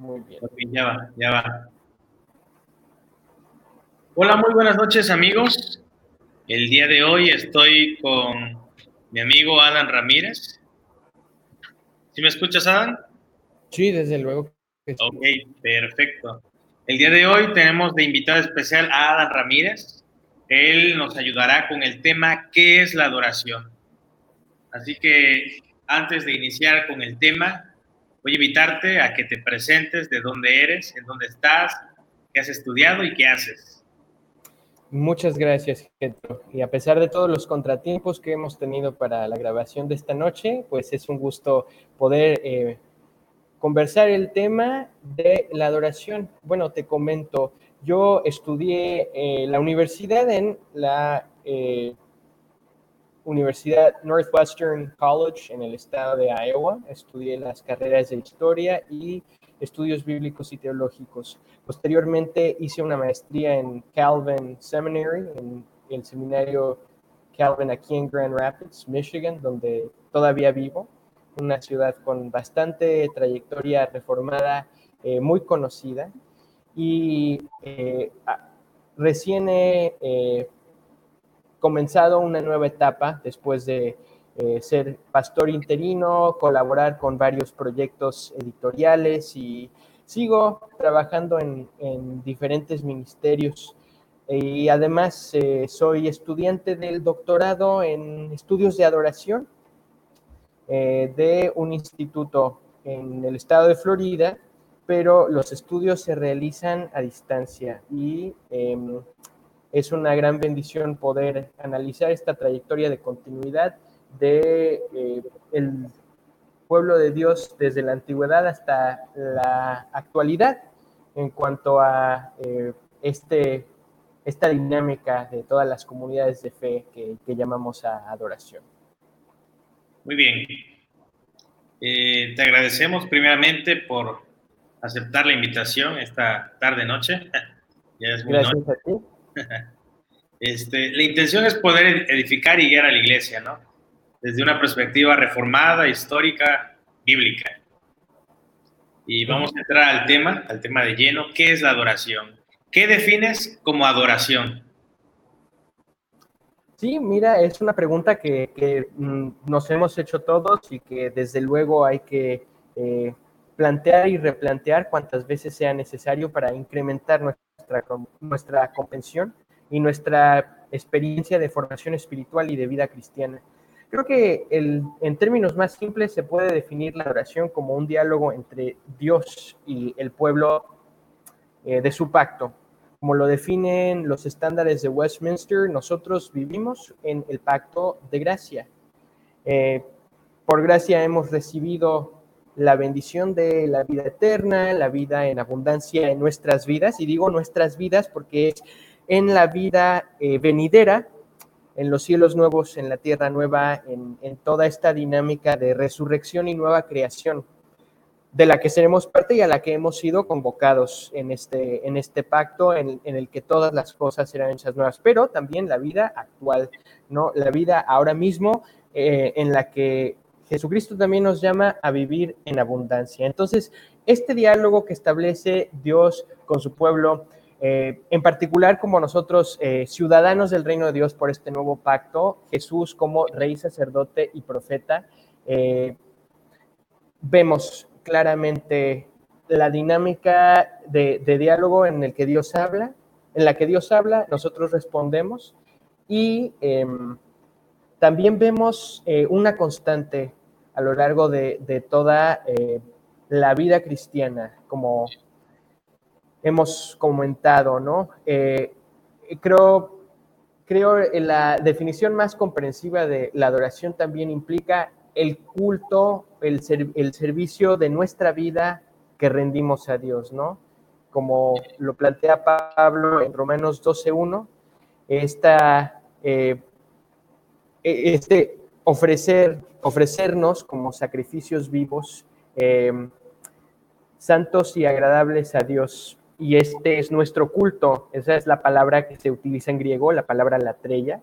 Muy bien. Ok, ya va, ya va. Hola, muy buenas noches amigos. El día de hoy estoy con mi amigo Alan Ramírez. ¿Sí me escuchas, Alan? Sí, desde luego. Ok, perfecto. El día de hoy tenemos de invitado especial a Alan Ramírez. Él nos ayudará con el tema ¿qué es la adoración? Así que antes de iniciar con el tema, voy a invitarte a que te presentes de dónde eres, en dónde estás, qué has estudiado y qué haces. Muchas gracias, Getro. Y a pesar de todos los contratiempos que hemos tenido para la grabación de esta noche, pues es un gusto poder eh, conversar el tema de la adoración. Bueno, te comento, yo estudié eh, la universidad en la eh, Universidad Northwestern College en el estado de Iowa. Estudié las carreras de historia y estudios bíblicos y teológicos. Posteriormente hice una maestría en Calvin Seminary, en el seminario Calvin aquí en Grand Rapids, Michigan, donde todavía vivo, una ciudad con bastante trayectoria reformada, eh, muy conocida. Y eh, recién he eh, comenzado una nueva etapa después de eh, ser pastor interino, colaborar con varios proyectos editoriales y sigo trabajando en, en diferentes ministerios. Y además eh, soy estudiante del doctorado en estudios de adoración eh, de un instituto en el estado de Florida, pero los estudios se realizan a distancia y em, es una gran bendición poder analizar esta trayectoria de continuidad de eh, el pueblo de Dios desde la antigüedad hasta la actualidad en cuanto a eh, este, esta dinámica de todas las comunidades de fe que, que llamamos a adoración. Muy bien. Eh, te agradecemos primeramente por aceptar la invitación esta tarde-noche. ya es muy noche. Gracias a ti. Este, la intención es poder edificar y guiar a la iglesia, ¿no? Desde una perspectiva reformada, histórica, bíblica. Y vamos a entrar al tema, al tema de lleno. ¿Qué es la adoración? ¿Qué defines como adoración? Sí, mira, es una pregunta que, mm, nos hemos hecho todos y que desde luego hay que eh, plantear y replantear cuantas veces sea necesario para incrementar nuestra, com- nuestra comprensión y nuestra experiencia de formación espiritual y de vida cristiana. Creo que en términos más simples se puede definir la adoración como un diálogo entre Dios y el pueblo eh, de su pacto. Como lo definen los estándares de Westminster, nosotros vivimos en el pacto de gracia. Eh, por gracia hemos recibido la bendición de la vida eterna, la vida en abundancia en nuestras vidas, y digo nuestras vidas porque es en la vida eh, venidera, en los cielos nuevos, en la tierra nueva, en, en toda esta dinámica de resurrección y nueva creación de la que seremos parte y a la que hemos sido convocados en este, en este pacto en, el que todas las cosas serán hechas nuevas, pero también la vida actual, ¿no? La vida ahora mismo eh, en la que Jesucristo también nos llama a vivir en abundancia. Entonces, este diálogo que establece Dios con su pueblo, eh, en particular como nosotros, eh, ciudadanos del reino de Dios por este nuevo pacto, Jesús como rey, sacerdote y profeta, eh, vemos claramente la dinámica de, de, diálogo en el que Dios habla, en la que Dios habla, nosotros respondemos y eh, también vemos una constante a lo largo de, toda eh, la vida cristiana, como hemos comentado, ¿no? Eh, creo, creo la definición más comprensiva de la adoración también implica el culto, el, el, servicio de nuestra vida que rendimos a Dios, ¿no? Como lo plantea Pablo en Romanos 12.1, esta, eh, este ofrecer, ofrecernos como sacrificios vivos, eh, santos y agradables a Dios. Y este es nuestro culto, esa es la palabra que se utiliza en griego, la palabra latreya,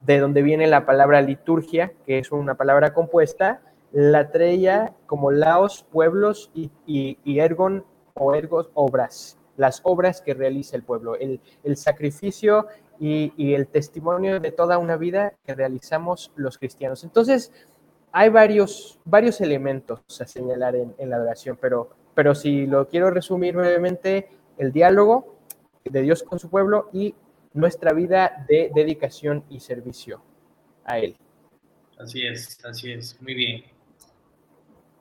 de donde viene la palabra liturgia, que es una palabra compuesta, latreya como laos, pueblos, y, y ergon, o ergos, obras, las obras que realiza el pueblo, el, sacrificio y, el testimonio de toda una vida que realizamos los cristianos. Entonces, hay varios, varios elementos a señalar en, la adoración, pero, pero si lo quiero resumir brevemente, el diálogo de Dios con su pueblo y nuestra vida de dedicación y servicio a Él. Así es, así es, muy bien.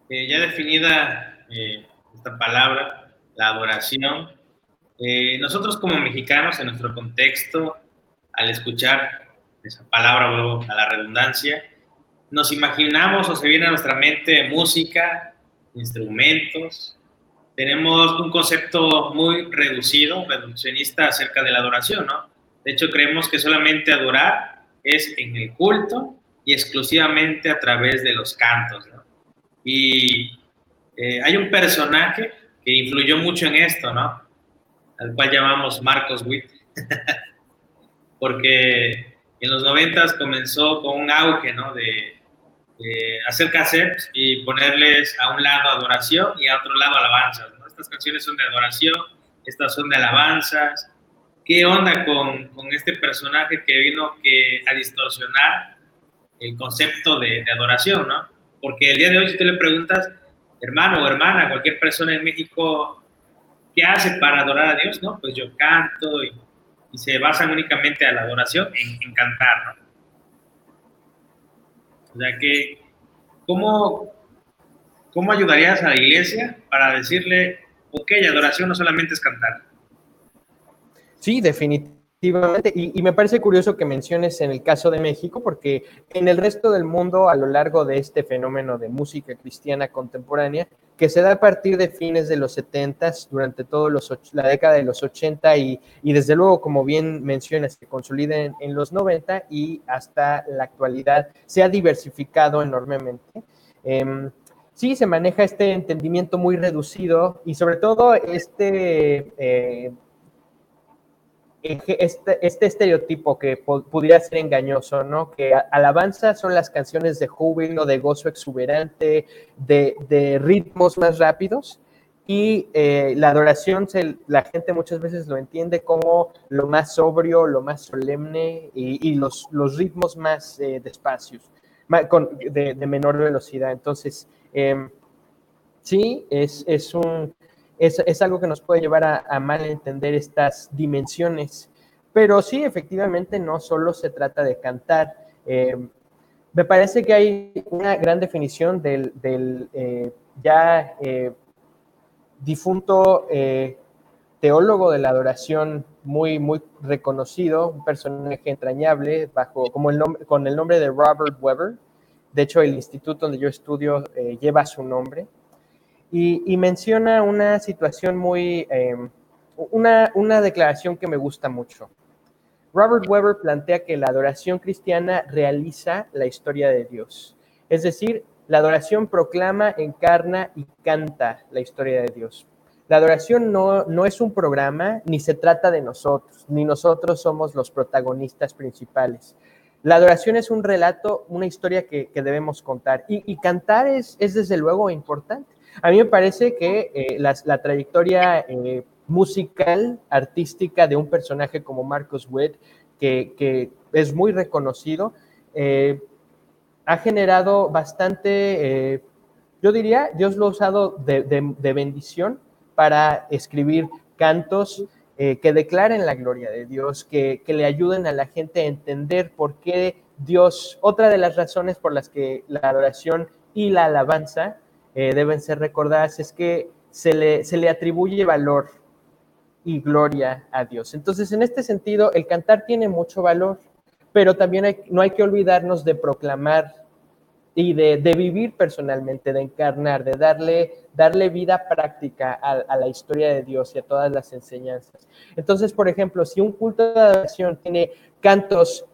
Eh, ya definida eh, esta palabra, la adoración, eh, nosotros como mexicanos en nuestro contexto, al escuchar esa palabra, vuelvo a la redundancia, nos imaginamos o se viene a nuestra mente música, instrumentos. Tenemos un concepto muy reducido, reduccionista acerca de la adoración, ¿no? De hecho, creemos que solamente adorar es en el culto y exclusivamente a través de los cantos, ¿no? Y eh, hay un personaje que influyó mucho en esto, ¿no? Al cual llamamos Marcos Witt, porque en los noventas comenzó con un auge, ¿no? De, hacer cassettes y ponerles a un lado adoración y a otro lado alabanzas, ¿no? Estas canciones son de adoración, estas son de alabanzas. ¿Qué onda con, con este personaje que vino que, a distorsionar el concepto de, de adoración, ¿no? Porque el día de hoy, si tú le preguntas, hermano o hermana, cualquier persona en México, ¿qué hace para adorar a Dios? No, pues yo canto y, se basan únicamente a la adoración en, cantar, ¿no? O sea que, ¿cómo, ¿cómo ayudarías a la iglesia para decirle, ok, adoración no solamente es cantar? Sí, definitivamente y, me parece curioso que menciones en el caso de México, porque en el resto del mundo, a lo largo de este fenómeno de música cristiana contemporánea, que se da a partir de fines de los 70, durante toda la década de los 80 y, desde luego, como bien mencionas, se consolida en, los 90 y hasta la actualidad se ha diversificado enormemente. Em, sí, se maneja este entendimiento muy reducido y sobre todo este... Eh, este, este estereotipo que pudiera ser engañoso, ¿no? Que alabanza son las canciones de júbilo, de gozo exuberante, de, ritmos más rápidos. Y eh, la adoración, la gente muchas veces lo entiende como lo más sobrio, lo más solemne y, los, los, ritmos más eh, despacios, de, menor velocidad. Entonces, em, sí, es, es un, es, algo que nos puede llevar a, mal entender estas dimensiones. Pero sí, efectivamente, no solo se trata de cantar. Eh, me parece que hay una gran definición del, eh, ya eh, difunto teólogo de la adoración muy, muy reconocido, un personaje entrañable, bajo, como el nombre, con el nombre de Robert Weber. De hecho, el instituto donde yo estudio lleva su nombre y, menciona una situación muy, em, una, una declaración que me gusta mucho. Robert Weber plantea que la adoración cristiana realiza la historia de Dios. Es decir, la adoración proclama, encarna y canta la historia de Dios. La adoración no, no, es un programa, ni se trata de nosotros, ni nosotros somos los protagonistas principales. La adoración es un relato, una historia que, debemos contar. Y, y cantar es, es, desde luego importante. A mí me parece que eh, la, trayectoria eh, musical, artística de un personaje como Marcos Witt, que, es muy reconocido, eh, ha generado bastante, yo diría, Dios lo ha usado de, bendición para escribir cantos que declaren la gloria de Dios, que, que, le ayuden a la gente a entender por qué Dios, otra de las razones por las que la adoración y la alabanza eh, deben ser recordadas es que se le, se le atribuye valor y gloria a Dios. Entonces, en este sentido, el cantar tiene mucho valor, pero también no hay que olvidarnos de proclamar y de, vivir personalmente, de encarnar, de darle, darle vida práctica a, a, la historia de Dios y a todas las enseñanzas. Entonces, por ejemplo, si un culto de adoración tiene cantos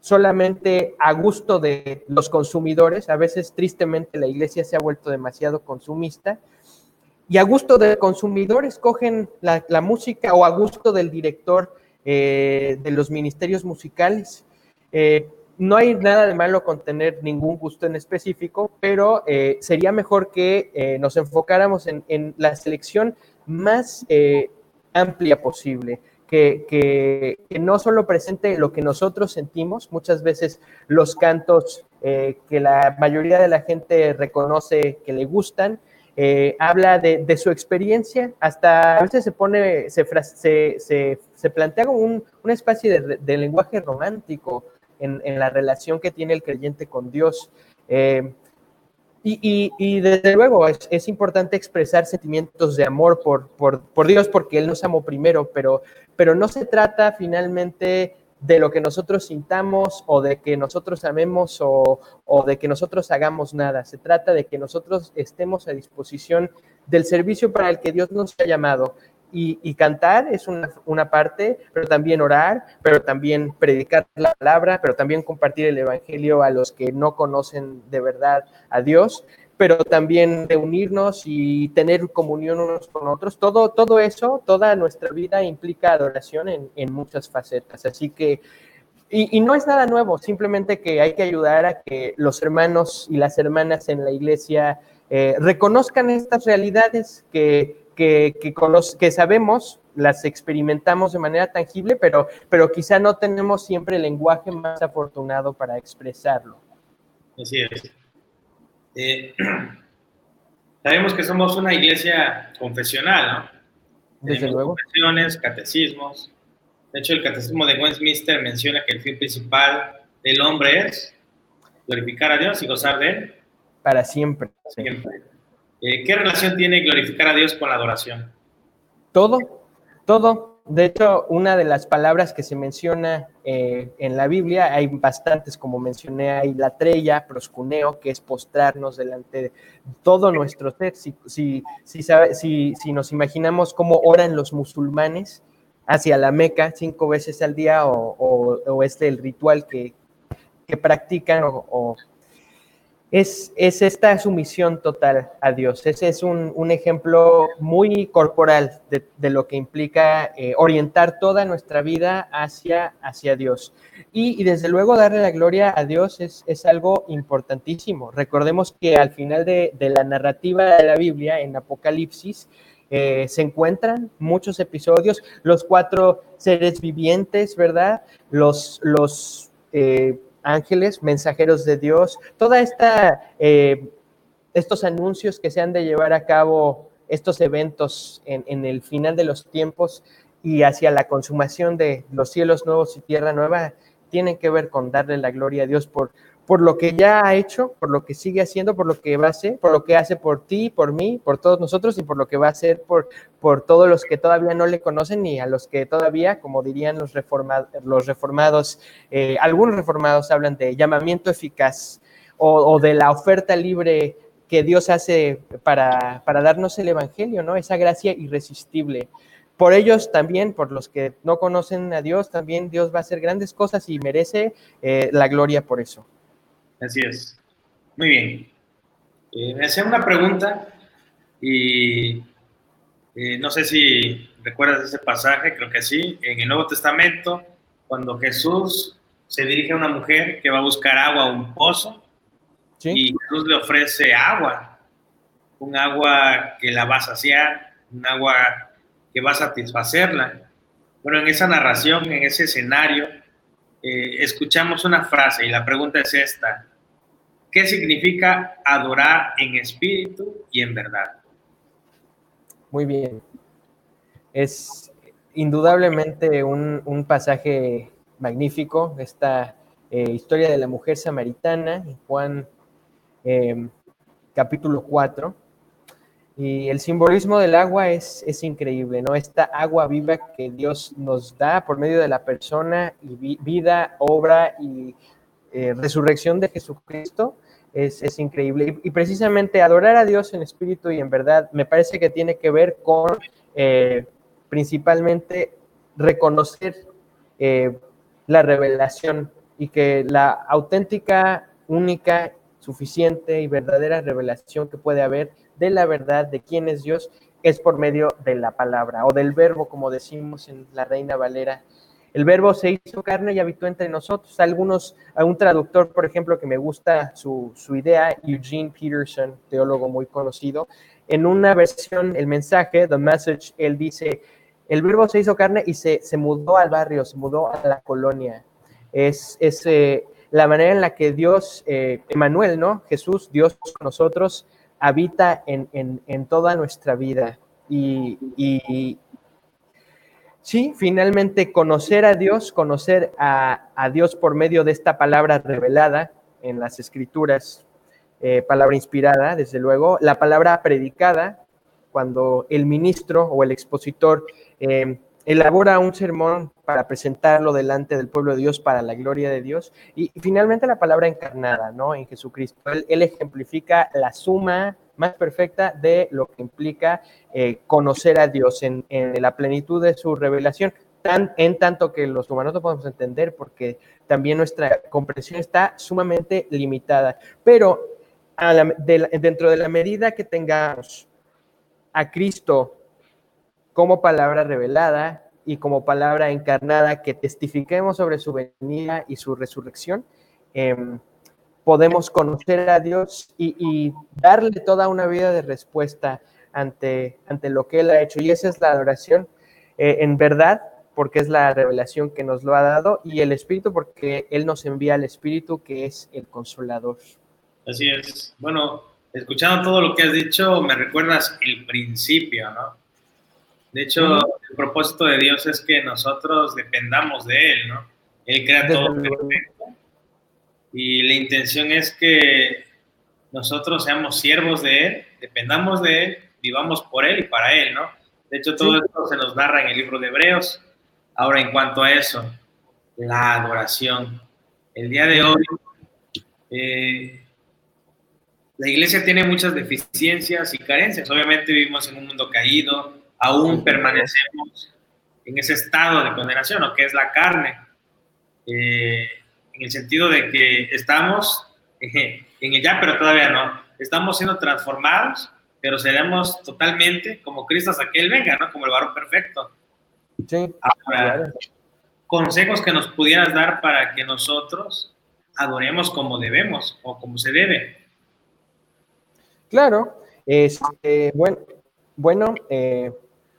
solamente a gusto de los consumidores. A veces, tristemente, la iglesia se ha vuelto demasiado consumista. Y a gusto de consumidores cogen la, música o a gusto del director eh, de los ministerios musicales. Eh, no hay nada de malo con tener ningún gusto en específico, pero eh, sería mejor que nos enfocáramos en, la selección más amplia posible. Que, no solo presente lo que nosotros sentimos, muchas veces los cantos eh, que la mayoría de la gente reconoce que le gustan, eh, habla de, su experiencia, hasta a veces se pone, se, plantea como un, una especie de, lenguaje romántico en, en, la relación que tiene el creyente con Dios. Eh, y, desde luego es, importante expresar sentimientos de amor por, Dios porque Él nos amó primero, pero, no se trata finalmente de lo que nosotros sintamos o de que nosotros amemos o, de que nosotros hagamos nada. Se trata de que nosotros estemos a disposición del servicio para el que Dios nos ha llamado. Y, cantar es una, una, parte, pero también orar, pero también predicar la palabra, pero también compartir el Evangelio a los que no conocen de verdad a Dios, pero también reunirnos y tener comunión unos con otros. Todo, todo eso, toda nuestra vida implica adoración en, en muchas facetas. Así que, y, y, no es nada nuevo, simplemente que hay que ayudar a que los hermanos y las hermanas en la iglesia eh, reconozcan estas realidades que, que, que, que, sabemos, las experimentamos de manera tangible, pero, pero quizá no tenemos siempre el lenguaje más afortunado para expresarlo. Así es. Eh, sabemos que somos una iglesia confesional, ¿no? Desde Tenemos luego. Confesiones, catecismos. De hecho, el catecismo de Westminster menciona que el fin principal del hombre es glorificar a Dios y gozar de Él. Para siempre. siempre. Eh, ¿Qué relación tiene glorificar a Dios con la adoración? Todo, todo. De hecho, una de las palabras que se menciona eh, en la Biblia, hay bastantes, como mencioné, hay la trella, proscuneo, que es postrarnos delante de todo nuestro ser. Si, si, si, sabe, si, si nos imaginamos cómo oran los musulmanes hacia la Meca cinco veces al día, o, o, o este el ritual que, que practican, o, o es, es, esta sumisión total a Dios. Ese es un, un ejemplo muy corporal de, de lo que implica eh, orientar toda nuestra vida hacia, hacia Dios. Y, y, desde luego darle la gloria a Dios es, es algo importantísimo. Recordemos que al final de, de, la narrativa de la Biblia, en Apocalipsis, eh, se encuentran muchos episodios, los cuatro seres vivientes, ¿verdad? Los, los eh, ángeles, mensajeros de Dios, toda esta, eh, estos anuncios que se han de llevar a cabo, estos eventos en, en, el final de los tiempos y hacia la consumación de los cielos nuevos y tierra nueva, tienen que ver con darle la gloria a Dios por, por lo que ya ha hecho, por lo que sigue haciendo, por lo que va a hacer, por lo que hace por ti, por mí, por todos nosotros y por lo que va a hacer por, por todos los que todavía no le conocen y a los que todavía, como dirían los, reforma, los reformados, eh, algunos reformados hablan de llamamiento eficaz o, de la oferta libre que Dios hace para, para darnos el Evangelio, ¿no? Esa gracia irresistible por ellos también, por los que no conocen a Dios, también Dios va a hacer grandes cosas y merece eh, la gloria por eso. Así es. Muy bien. Eh, me hacía una pregunta y eh, no sé si recuerdas ese pasaje, creo que sí, en el Nuevo Testamento, cuando Jesús se dirige a una mujer que va a buscar agua a un pozo ¿Sí? y Jesús le ofrece agua, un agua que la va a saciar, un agua que va a satisfacerla. Bueno, en esa narración, en ese escenario, eh, escuchamos una frase y la pregunta es esta. ¿Qué significa adorar en espíritu y en verdad? Muy bien. Es indudablemente un, un pasaje magnífico, esta eh, historia de la mujer samaritana, Juan eh, capítulo 4. Y el simbolismo del agua es, es, increíble, ¿no? Esta agua viva que Dios nos da por medio de la persona y vi, vida, obra y eh, resurrección de Jesucristo es, increíble. Y, y, precisamente adorar a Dios en espíritu y en verdad me parece que tiene que ver con eh, principalmente reconocer eh, la revelación y que la auténtica, única, suficiente y verdadera revelación que puede haber de la verdad de quién es Dios es por medio de la palabra o del verbo, como decimos en la Reina Valera El verbo se hizo carne y habitó entre nosotros. Algunos, a un traductor, por ejemplo, que me gusta su, su idea, Eugene Peterson, teólogo muy conocido, en una versión, el mensaje, The Message, él dice, el verbo se hizo carne y se, se mudó al barrio, se mudó a la colonia. Es, es eh, la manera en la que Dios, eh, Emanuel, ¿no? Jesús, Dios con nosotros, habita en, en, en toda nuestra vida. Y, y, sí, finalmente conocer a Dios, conocer a, a, Dios por medio de esta palabra revelada en las escrituras, eh, palabra inspirada, desde luego, la palabra predicada, cuando el ministro o el expositor eh, elabora un sermón para presentarlo delante del pueblo de Dios para la gloria de Dios. Y, finalmente la palabra encarnada, ¿no? En Jesucristo. Él, ejemplifica la suma más perfecta de lo que implica eh, conocer a Dios en, la plenitud de su revelación, tan, en tanto que los humanos no podemos entender porque también nuestra comprensión está sumamente limitada. Pero dentro de la medida que tengamos a Cristo como palabra revelada y como palabra encarnada que testifiquemos sobre su venida y su resurrección, eh, podemos conocer a Dios y, y, darle toda una vida de respuesta ante, ante lo que Él ha hecho. Y esa es la adoración eh, en verdad, porque es la revelación que nos lo ha dado, y el Espíritu, porque Él nos envía al Espíritu, que es el consolador. Así es. Bueno, escuchando todo lo que has dicho, me recuerdas el principio, ¿no? De hecho, el propósito de Dios es que nosotros dependamos de Él, ¿no? Él crea todo perfecto. Y la intención es que nosotros seamos siervos de Él, dependamos de Él, vivamos por Él y para Él, ¿no? De hecho, todo sí. esto se nos narra en el libro de Hebreos. Ahora, en cuanto a eso, la adoración. El día de hoy, eh, la iglesia tiene muchas deficiencias y carencias. Obviamente vivimos en un mundo caído, aún permanecemos en ese estado de condenación, o que es la carne, eh, en el sentido de que estamos en el ya, pero todavía no. Estamos siendo transformados, pero seremos totalmente como Cristo hasta que Él venga, ¿no? Como el varón perfecto. Sí. Ahora, claro. consejos que nos pudieras dar para que nosotros adoremos como debemos o como se debe. Claro, este, bueno, bueno eh,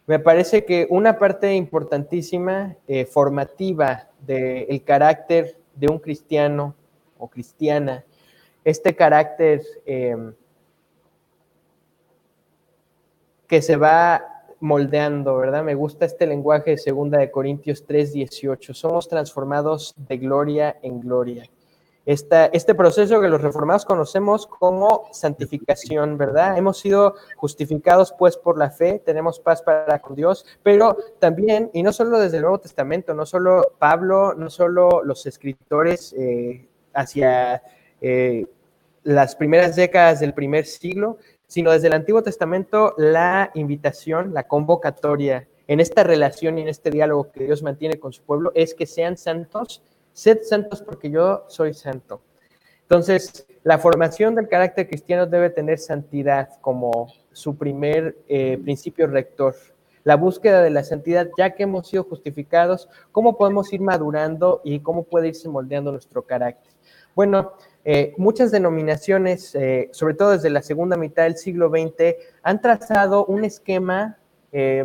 me parece que una parte importantísima, eh, formativa del de carácter de un cristiano o cristiana, este carácter eh, que se va moldeando, ¿verdad? Me gusta este lenguaje de segunda de Corintios 3, 18. Somos transformados de gloria en gloria. Esta, este proceso que los reformados conocemos como santificación, ¿verdad? Hemos sido justificados pues por la fe, tenemos paz para con Dios, pero también, y no solo desde el Nuevo Testamento, no solo Pablo, no solo los escritores eh, hacia eh, las primeras décadas del primer siglo, sino desde el Antiguo Testamento la invitación, la convocatoria en esta relación y en este diálogo que Dios mantiene con su pueblo es que sean santos Sed santos porque yo soy santo. Entonces, la formación del carácter cristiano debe tener santidad como su primer eh, principio rector. La búsqueda de la santidad, ya que hemos sido justificados, ¿cómo podemos ir madurando y cómo puede irse moldeando nuestro carácter? Bueno, eh, muchas denominaciones, eh, sobre todo desde la segunda mitad del siglo XX, han trazado un esquema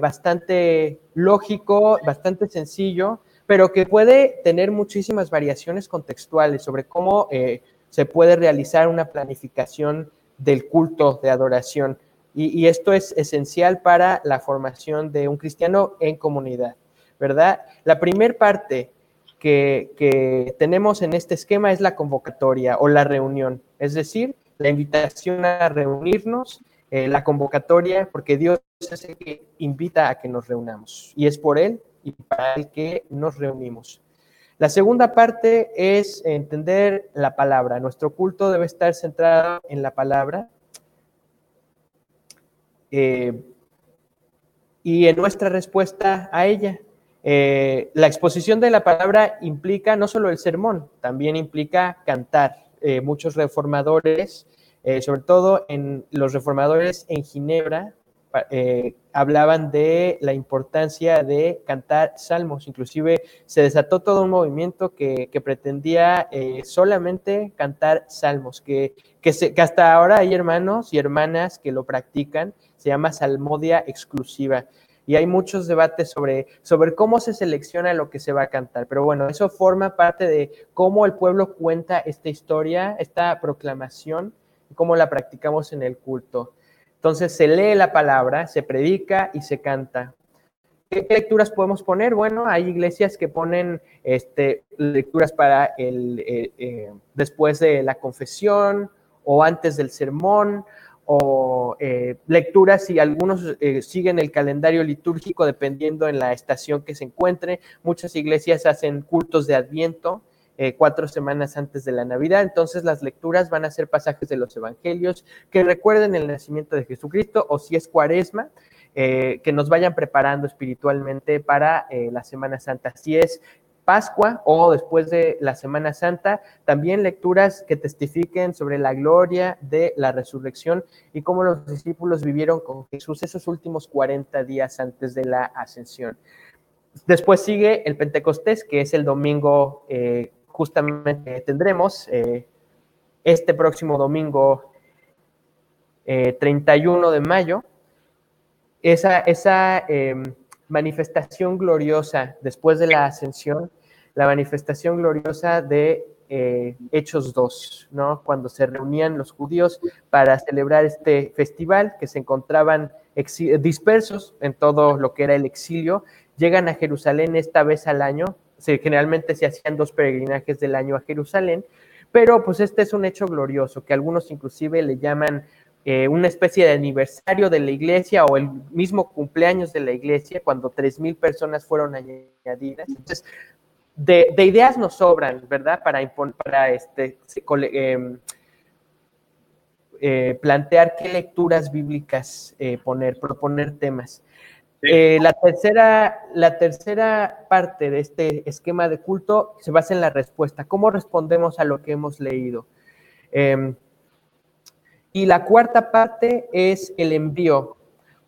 bastante lógico, bastante sencillo, pero que puede tener muchísimas variaciones contextuales sobre cómo eh, se puede realizar una planificación del culto de adoración. Y, esto es esencial para la formación de un cristiano en comunidad, ¿verdad? La primera parte que, que tenemos en este esquema es la convocatoria o la reunión, es decir, la invitación a reunirnos, eh, la convocatoria, porque Dios es el que invita a que nos reunamos y es por Él y para el que nos reunimos. La segunda parte es entender la palabra. Nuestro culto debe estar centrado en la palabra eh, y en nuestra respuesta a ella. Eh, la exposición de la palabra implica no solo el sermón, también implica cantar. Eh, muchos reformadores, sobre todo en los reformadores en Ginebra, eh, hablaban de la importancia de cantar salmos. Inclusive se desató todo un movimiento que, pretendía eh, solamente cantar salmos, que, que, que, hasta ahora hay hermanos y hermanas que lo practican, se llama salmodia exclusiva. Y hay muchos debates sobre, sobre cómo se selecciona lo que se va a cantar. Pero bueno, eso forma parte de cómo el pueblo cuenta esta historia, esta proclamación, y cómo la practicamos en el culto. Entonces se lee la palabra, se predica y se canta. ¿Qué lecturas podemos poner? Bueno, hay iglesias que ponen este, lecturas para el, eh, eh, después de la confesión o antes del sermón o eh, lecturas y algunos siguen el calendario litúrgico dependiendo en la estación que se encuentre. Muchas iglesias hacen cultos de adviento eh, cuatro semanas antes de la Navidad. Entonces las lecturas van a ser pasajes de los evangelios que recuerden el nacimiento de Jesucristo o si es cuaresma, eh, que nos vayan preparando espiritualmente para eh, la Semana Santa. Si es Pascua o después de la Semana Santa, también lecturas que testifiquen sobre la gloria de la resurrección y cómo los discípulos vivieron con Jesús esos últimos 40 días antes de la ascensión. Después sigue el Pentecostés, que es el domingo justamente tendremos eh, este próximo domingo 31 eh, de mayo, esa, esa em, manifestación gloriosa después de la ascensión, la manifestación gloriosa de eh, Hechos 2, ¿no? Cuando se reunían los judíos para celebrar este festival, que se encontraban dispersos en todo lo que era el exilio, llegan a Jerusalén esta vez al año generalmente se hacían dos peregrinajes del año a Jerusalén, pero pues este es un hecho glorioso, que algunos inclusive le llaman eh, una especie de aniversario de la iglesia o el mismo cumpleaños de la iglesia, cuando tres mil personas fueron añadidas. Entonces, de, ideas nos sobran, ¿verdad? Para, para este, em, eh, plantear qué lecturas bíblicas eh, poner, proponer temas. Eh, la, tercera, la tercera parte de este esquema de culto se basa en la respuesta, cómo respondemos a lo que hemos leído. Em, y la cuarta parte es el envío.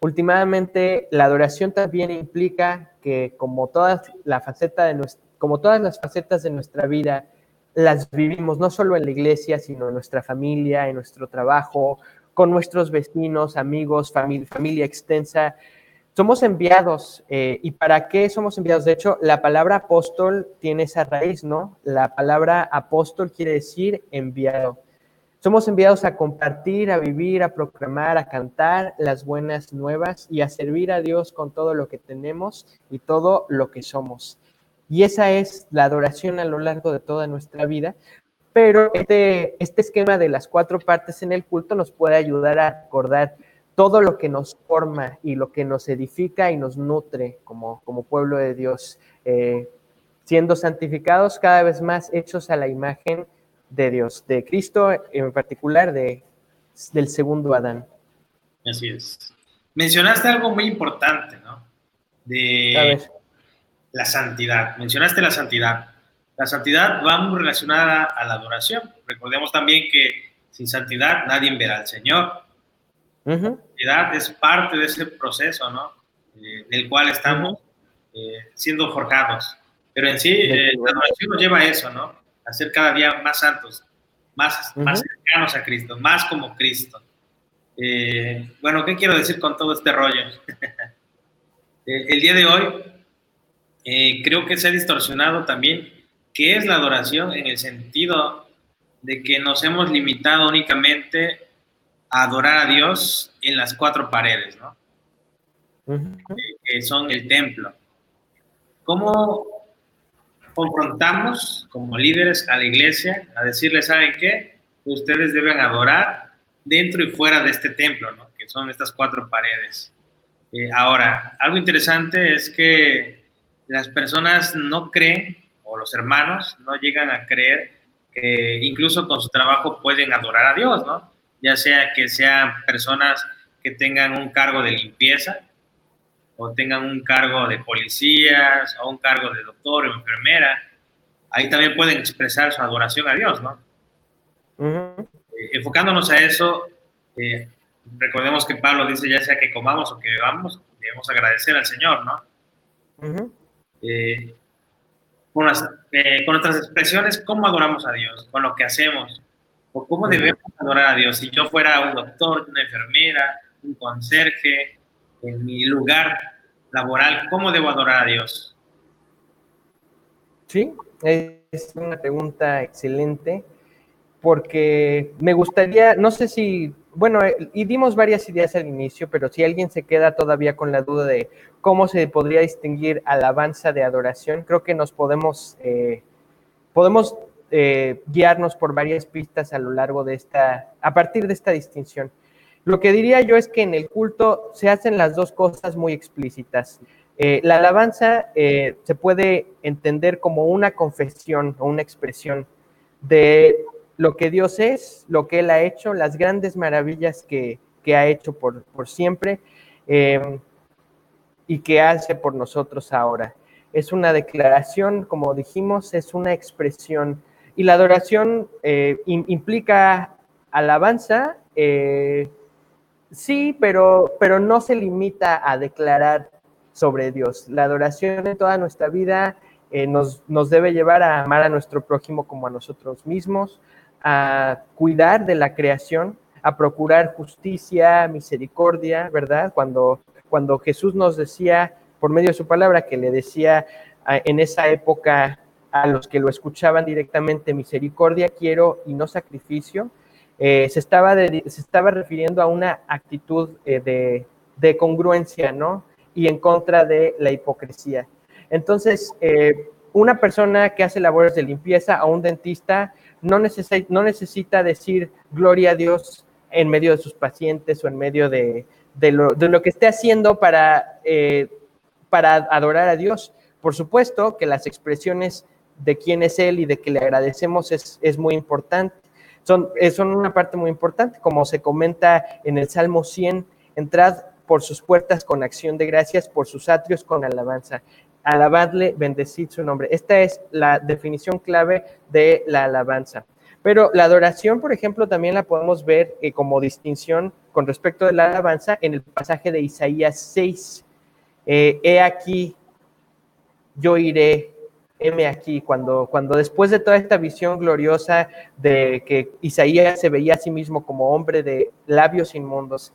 Últimamente, la adoración también implica que como todas, la faceta de como todas las facetas de nuestra vida, las vivimos no solo en la iglesia, sino en nuestra familia, en nuestro trabajo, con nuestros vecinos, amigos, familia extensa, somos enviados. Eh, ¿Y para qué somos enviados? De hecho, la palabra apóstol tiene esa raíz, ¿no? La palabra apóstol quiere decir enviado. Somos enviados a compartir, a vivir, a proclamar, a cantar las buenas nuevas y a servir a Dios con todo lo que tenemos y todo lo que somos. Y esa es la adoración a lo largo de toda nuestra vida. Pero este, este esquema de las cuatro partes en el culto nos puede ayudar a recordar todo lo que nos forma y lo que nos edifica y nos nutre como, como pueblo de Dios, eh, siendo santificados cada vez más hechos a la imagen de Dios, de Cristo en particular, de, del segundo Adán. Así es. Mencionaste algo muy importante, ¿no? De la santidad. Mencionaste la santidad. La santidad va muy relacionada a la adoración. Recordemos también que sin santidad nadie verá al Señor. Uh es parte de ese proceso, ¿no? Eh, del cual estamos eh, siendo forjados. Pero en sí, eh, la adoración nos lleva a eso, ¿no? A ser cada día más santos, más, más cercanos a Cristo, más como Cristo. bueno, ¿qué quiero decir con todo este rollo? el día de hoy, creo que se ha distorsionado también qué es la adoración en el sentido de que nos hemos limitado únicamente adorar a Dios en las cuatro paredes, ¿no? Que son el templo. ¿Cómo confrontamos como líderes a la iglesia a decirles, ¿saben qué? Ustedes deben adorar dentro y fuera de este templo, ¿no? Que son estas cuatro paredes. Eh, ahora, algo interesante es que las personas no creen, o los hermanos no llegan a creer que incluso con su trabajo pueden adorar a Dios, ¿no? Ya sea que sean personas que tengan un cargo de limpieza o tengan un cargo de policías o un cargo de doctor o enfermera, ahí también pueden expresar su adoración a Dios, ¿no? Eh, enfocándonos a eso, eh, recordemos que Pablo dice, ya sea que comamos o que bebamos, debemos agradecer al Señor, ¿no? Eh, con, eh, con nuestras expresiones, ¿cómo adoramos a Dios? Con lo que hacemos. ¿O cómo debemos adorar a Dios? Si yo fuera un doctor, una enfermera, un conserje, en mi lugar laboral, ¿cómo debo adorar a Dios? Sí, es una pregunta excelente porque me gustaría, no sé si, bueno, eh, y dimos varias ideas al inicio, pero si alguien se queda todavía con la duda de cómo se podría distinguir alabanza de adoración, creo que nos podemos, eh, podemos eh, guiarnos por varias pistas a lo largo de esta, a partir de esta distinción. Lo que diría yo es que en el culto se hacen las dos cosas muy explícitas. la alabanza se puede entender como una confesión o una expresión de lo que Dios es, lo que Él ha hecho, las grandes maravillas que, ha hecho por, siempre em, y que hace por nosotros ahora. Es una declaración, como dijimos, es una expresión. Y la adoración eh, implica alabanza, eh, sí, pero, pero no se limita a declarar sobre Dios. La adoración en toda nuestra vida eh, nos, nos, debe llevar a amar a nuestro prójimo como a nosotros mismos, a cuidar de la creación, a procurar justicia, misericordia, ¿verdad? Cuando, cuando Jesús nos decía, por medio de su palabra, que le decía en esa época a los que lo escuchaban directamente, misericordia quiero y no sacrificio, eh, se, estaba se estaba refiriendo a una actitud eh, de, de, congruencia, ¿no? Y en contra de la hipocresía. Entonces, eh, una persona que hace labores de limpieza a un dentista no, no necesita decir gloria a Dios en medio de sus pacientes o en medio de, lo, que esté haciendo para, para adorar a Dios. Por supuesto que las expresiones de quién es Él y de que le agradecemos es, muy importante. Son, son una parte muy importante, como se comenta en el Salmo 100, entrad por sus puertas con acción de gracias, por sus atrios con alabanza alabadle, bendecid su nombre. Esta es la definición clave de la alabanza. Pero la adoración, por ejemplo, también la podemos ver eh, como distinción con respecto de la alabanza en el pasaje de Isaías 6. Eh, he aquí, yo iré, heme aquí, cuando, cuando después de toda esta visión gloriosa de que Isaías se veía a sí mismo como hombre de labios inmundos,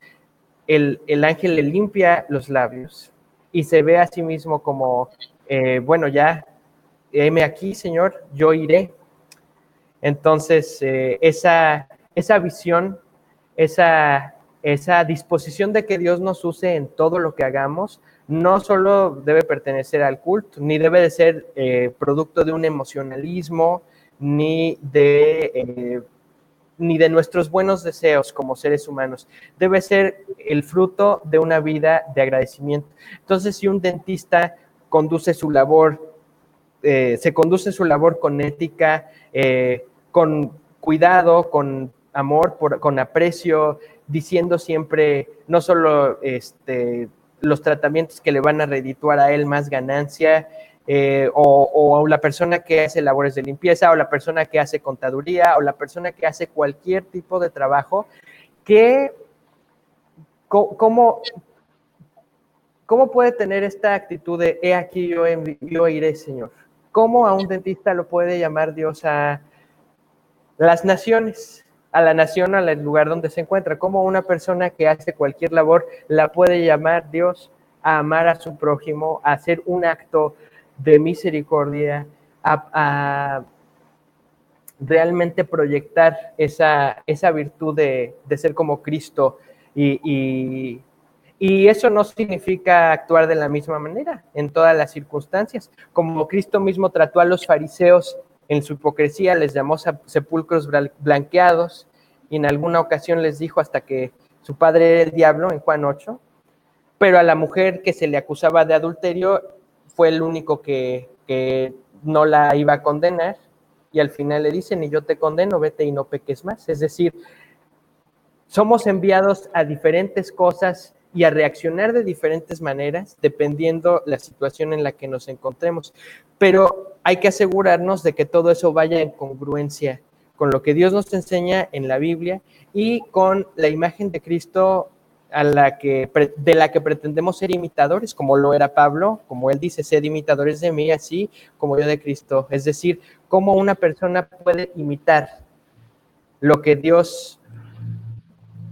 el, el ángel le limpia los labios y se ve a sí mismo como, eh, bueno, ya, heme aquí, Señor, yo iré. Entonces, eh, esa, esa visión, esa, esa disposición de que Dios nos use en todo lo que hagamos, no solo debe pertenecer al culto, ni debe de ser eh, producto de un emocionalismo, ni de ni de nuestros buenos deseos como seres humanos. Debe ser el fruto de una vida de agradecimiento. Entonces, si un dentista conduce su labor, eh, se conduce su labor con ética, eh, con cuidado, con amor, con aprecio, diciendo siempre no solo este, los tratamientos que le van a redituar a él más ganancia, eh, o, la persona que hace labores de limpieza, o la persona que hace contaduría, o la persona que hace cualquier tipo de trabajo, que, ¿cómo, cómo puede tener esta actitud de, he aquí yo, yo iré, Señor? ¿Cómo a un dentista lo puede llamar Dios a las naciones? A la nación, al lugar donde se encuentra, como una persona que hace cualquier labor la puede llamar Dios a amar a su prójimo, a hacer un acto de misericordia, a, realmente proyectar esa, esa virtud de, ser como Cristo. Y, y, eso no significa actuar de la misma manera en todas las circunstancias. Como Cristo mismo trató a los fariseos en su hipocresía, les llamó sepulcros blanqueados y en alguna ocasión les dijo hasta que su padre era el diablo en Juan 8, pero a la mujer que se le acusaba de adulterio fue el único que, no la iba a condenar y al final le dicen, y yo te condeno, vete y no peques más. Es decir, somos enviados a diferentes cosas y a reaccionar de diferentes maneras dependiendo la situación en la que nos encontremos. Pero hay que asegurarnos de que todo eso vaya en congruencia con lo que Dios nos enseña en la Biblia y con la imagen de Cristo a la que, de la que pretendemos ser imitadores, como lo era Pablo, como él dice, sed imitadores de mí, así como yo de Cristo. Es decir, cómo una persona puede imitar lo que Dios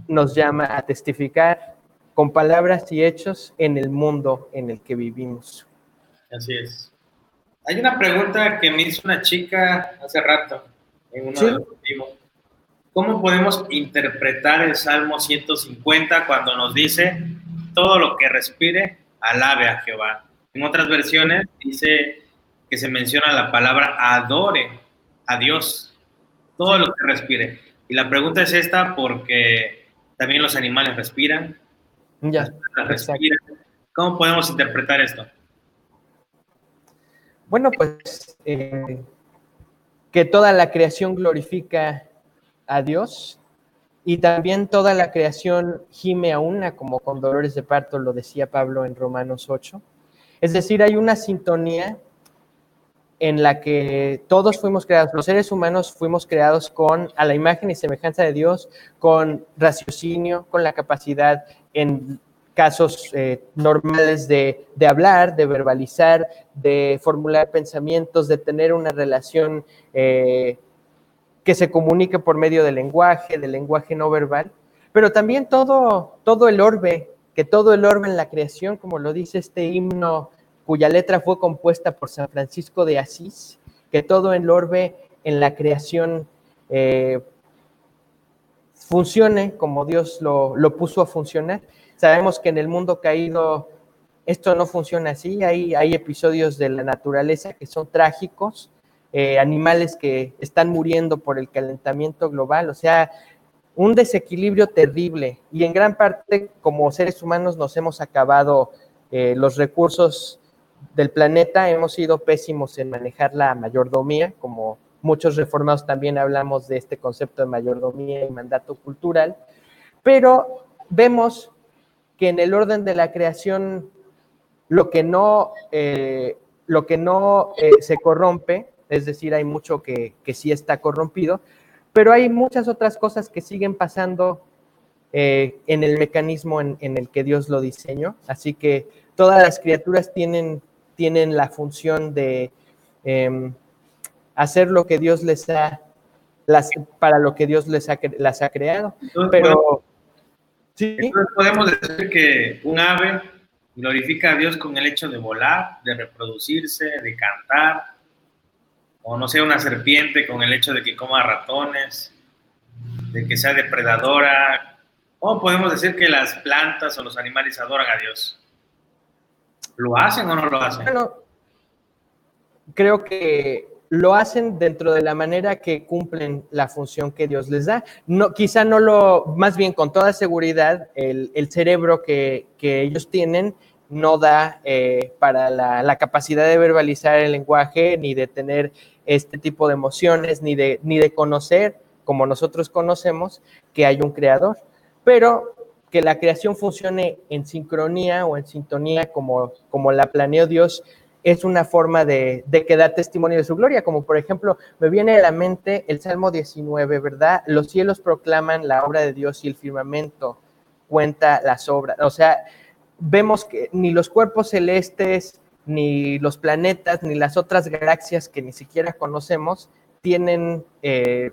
nos llama a testificar con palabras y hechos en el mundo en el que vivimos. Así es. Hay una pregunta que me hizo una chica hace rato en uno de los ¿Cómo podemos interpretar el Salmo 150 cuando nos dice todo lo que respire, alabe a Jehová? En otras versiones dice que se menciona la palabra adore a Dios, todo lo que respire. Y la pregunta es esta porque también los animales respiran. Ya. ¿Cómo podemos interpretar esto? Bueno, pues eh, que toda la creación glorifica a Dios y también toda la creación gime a una, como con dolores de parto lo decía Pablo en Romanos 8. Es decir, hay una sintonía en la que todos fuimos creados, los seres humanos fuimos creados con, a la imagen y semejanza de Dios, con raciocinio, con la capacidad en casos eh, normales de, hablar, de verbalizar, de formular pensamientos, de tener una relación eh, que se comunique por medio del lenguaje, del lenguaje no verbal, pero también todo, todo el orbe, que todo el orbe en la creación, como lo dice este himno cuya letra fue compuesta por San Francisco de Asís, que todo el orbe en la creación eh, funcione como Dios lo, lo, puso a funcionar. Sabemos que en el mundo caído esto no funciona así, hay, hay episodios de la naturaleza que son trágicos, eh, animales que están muriendo por el calentamiento global, o sea, un desequilibrio terrible. Y en gran parte, como seres humanos, nos hemos acabado eh, los recursos del planeta, hemos sido pésimos en manejar la mayordomía, como muchos reformados también hablamos de este concepto de mayordomía y mandato cultural, pero vemos que en el orden de la creación lo que no, eh, lo que no se corrompe es decir, hay mucho que, sí está corrompido, pero hay muchas otras cosas que siguen pasando eh, en el mecanismo en, el que Dios lo diseñó. Así que todas las criaturas tienen, tienen la función de em, hacer lo que Dios les ha, las, para lo que Dios les ha, las ha creado. pero ¿sí? podemos decir que un ave glorifica a Dios con el hecho de volar, de reproducirse, de cantar, o no sea una serpiente con el hecho de que coma ratones, de que sea depredadora. ¿Cómo podemos decir que las plantas o los animales adoran a Dios? ¿Lo hacen o no lo hacen? Bueno, creo que lo hacen dentro de la manera que cumplen la función que Dios les da. No, quizá no lo, más bien con toda seguridad, el, cerebro que, que ellos tienen no da eh, para la, capacidad de verbalizar el lenguaje, ni de tener este tipo de emociones, ni de, ni de conocer, como nosotros conocemos, que hay un creador. Pero que la creación funcione en sincronía o en sintonía como, como la planeó Dios, es una forma de, de, que da testimonio de su gloria, como por ejemplo, me viene a la mente el Salmo 19, ¿verdad? Los cielos proclaman la obra de Dios y el firmamento cuenta las obras. O sea, vemos que ni los cuerpos celestes, ni los planetas, ni las otras galaxias que ni siquiera conocemos, tienen eh,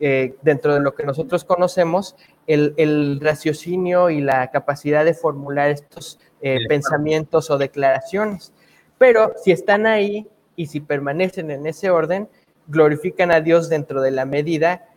eh, dentro de lo que nosotros conocemos el, raciocinio y la capacidad de formular estos eh, pensamientos o declaraciones. Pero si están ahí y si permanecen en ese orden, glorifican a Dios dentro de la medida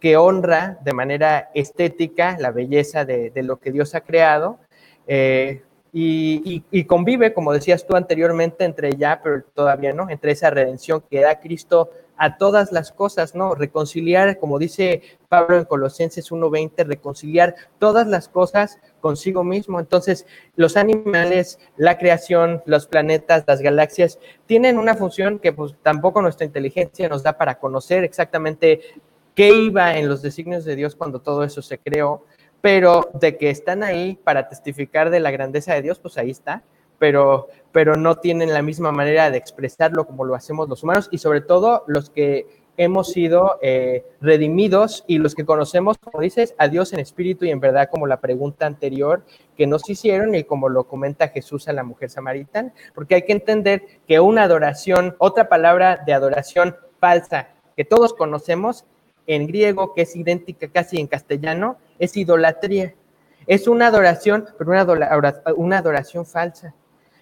que honra de manera estética la belleza de lo que Dios ha creado eh, y, convive, como decías tú anteriormente, entre ya, pero todavía no, entre esa redención que da Cristo a todas las cosas, ¿no? Reconciliar, como dice Pablo en Colosenses 1.20, reconciliar todas las cosas consigo mismo. Entonces, los animales, la creación, los planetas, las galaxias, tienen una función que pues tampoco nuestra inteligencia nos da para conocer exactamente qué iba en los designios de Dios cuando todo eso se creó pero de que están ahí para testificar de la grandeza de Dios, pues ahí está, pero, pero no tienen la misma manera de expresarlo como lo hacemos los humanos y sobre todo los que hemos sido eh, redimidos y los que conocemos, como dices, a Dios en espíritu y en verdad, como la pregunta anterior que nos hicieron y como lo comenta Jesús a la mujer samaritana, porque hay que entender que una adoración, otra palabra de adoración falsa que todos conocemos en griego, que es idéntica casi en castellano, es idolatría. Es una adoración, pero una adoración falsa.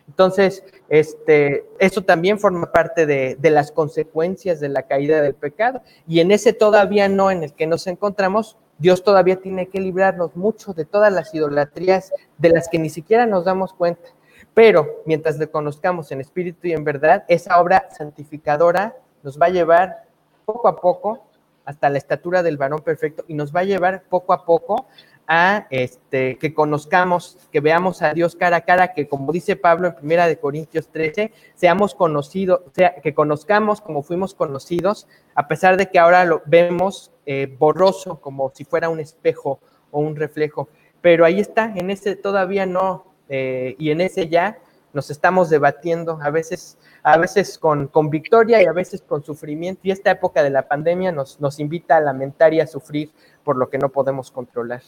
Entonces, este, también forma parte de, las consecuencias de la caída del pecado. Y en ese todavía no en el que nos encontramos, Dios todavía tiene que librarnos mucho de todas las idolatrías de las que ni siquiera nos damos cuenta. Pero mientras le conozcamos en espíritu y en verdad, esa obra santificadora nos va a llevar poco a poco hasta la estatura del varón perfecto y nos va a llevar poco a poco a este, que conozcamos, que veamos a Dios cara a cara, que como dice Pablo en Primera de Corintios 13, seamos conocidos, sea, que conozcamos como fuimos conocidos, a pesar de que ahora lo vemos eh, borroso, como si fuera un espejo o un reflejo. Pero ahí está, en ese todavía no, eh, y en ese ya nos estamos debatiendo, a veces, a veces con, con, victoria y a veces con sufrimiento. Y esta época de la pandemia nos, nos invita a lamentar y a sufrir por lo que no podemos controlar.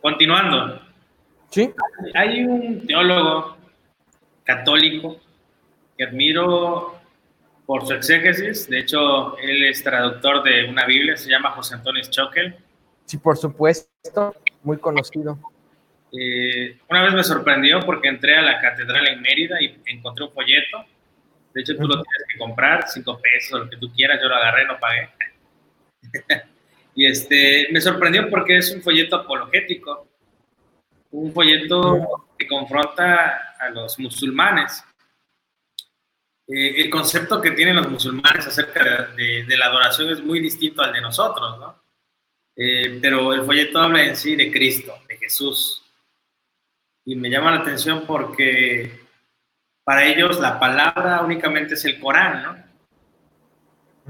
Continuando. Sí. Hay un teólogo católico que admiro por su exégesis. De hecho, él es traductor de una Biblia, se llama José Antonio Schockel. Sí, por supuesto, muy conocido. Eh, una vez me sorprendió porque entré a la catedral en Mérida y encontré un folleto. De hecho, tú lo tienes que comprar, cinco pesos lo que tú quieras. Yo lo agarré, no pagué. Y este, me sorprendió porque es un folleto apologético, un folleto que confronta a los musulmanes. Eh, el concepto que tienen los musulmanes acerca de, la adoración es muy distinto al de nosotros, ¿no? Eh, pero el folleto habla en sí de Cristo, de Jesús. Y me llama la atención porque para ellos la palabra únicamente es el Corán, ¿no?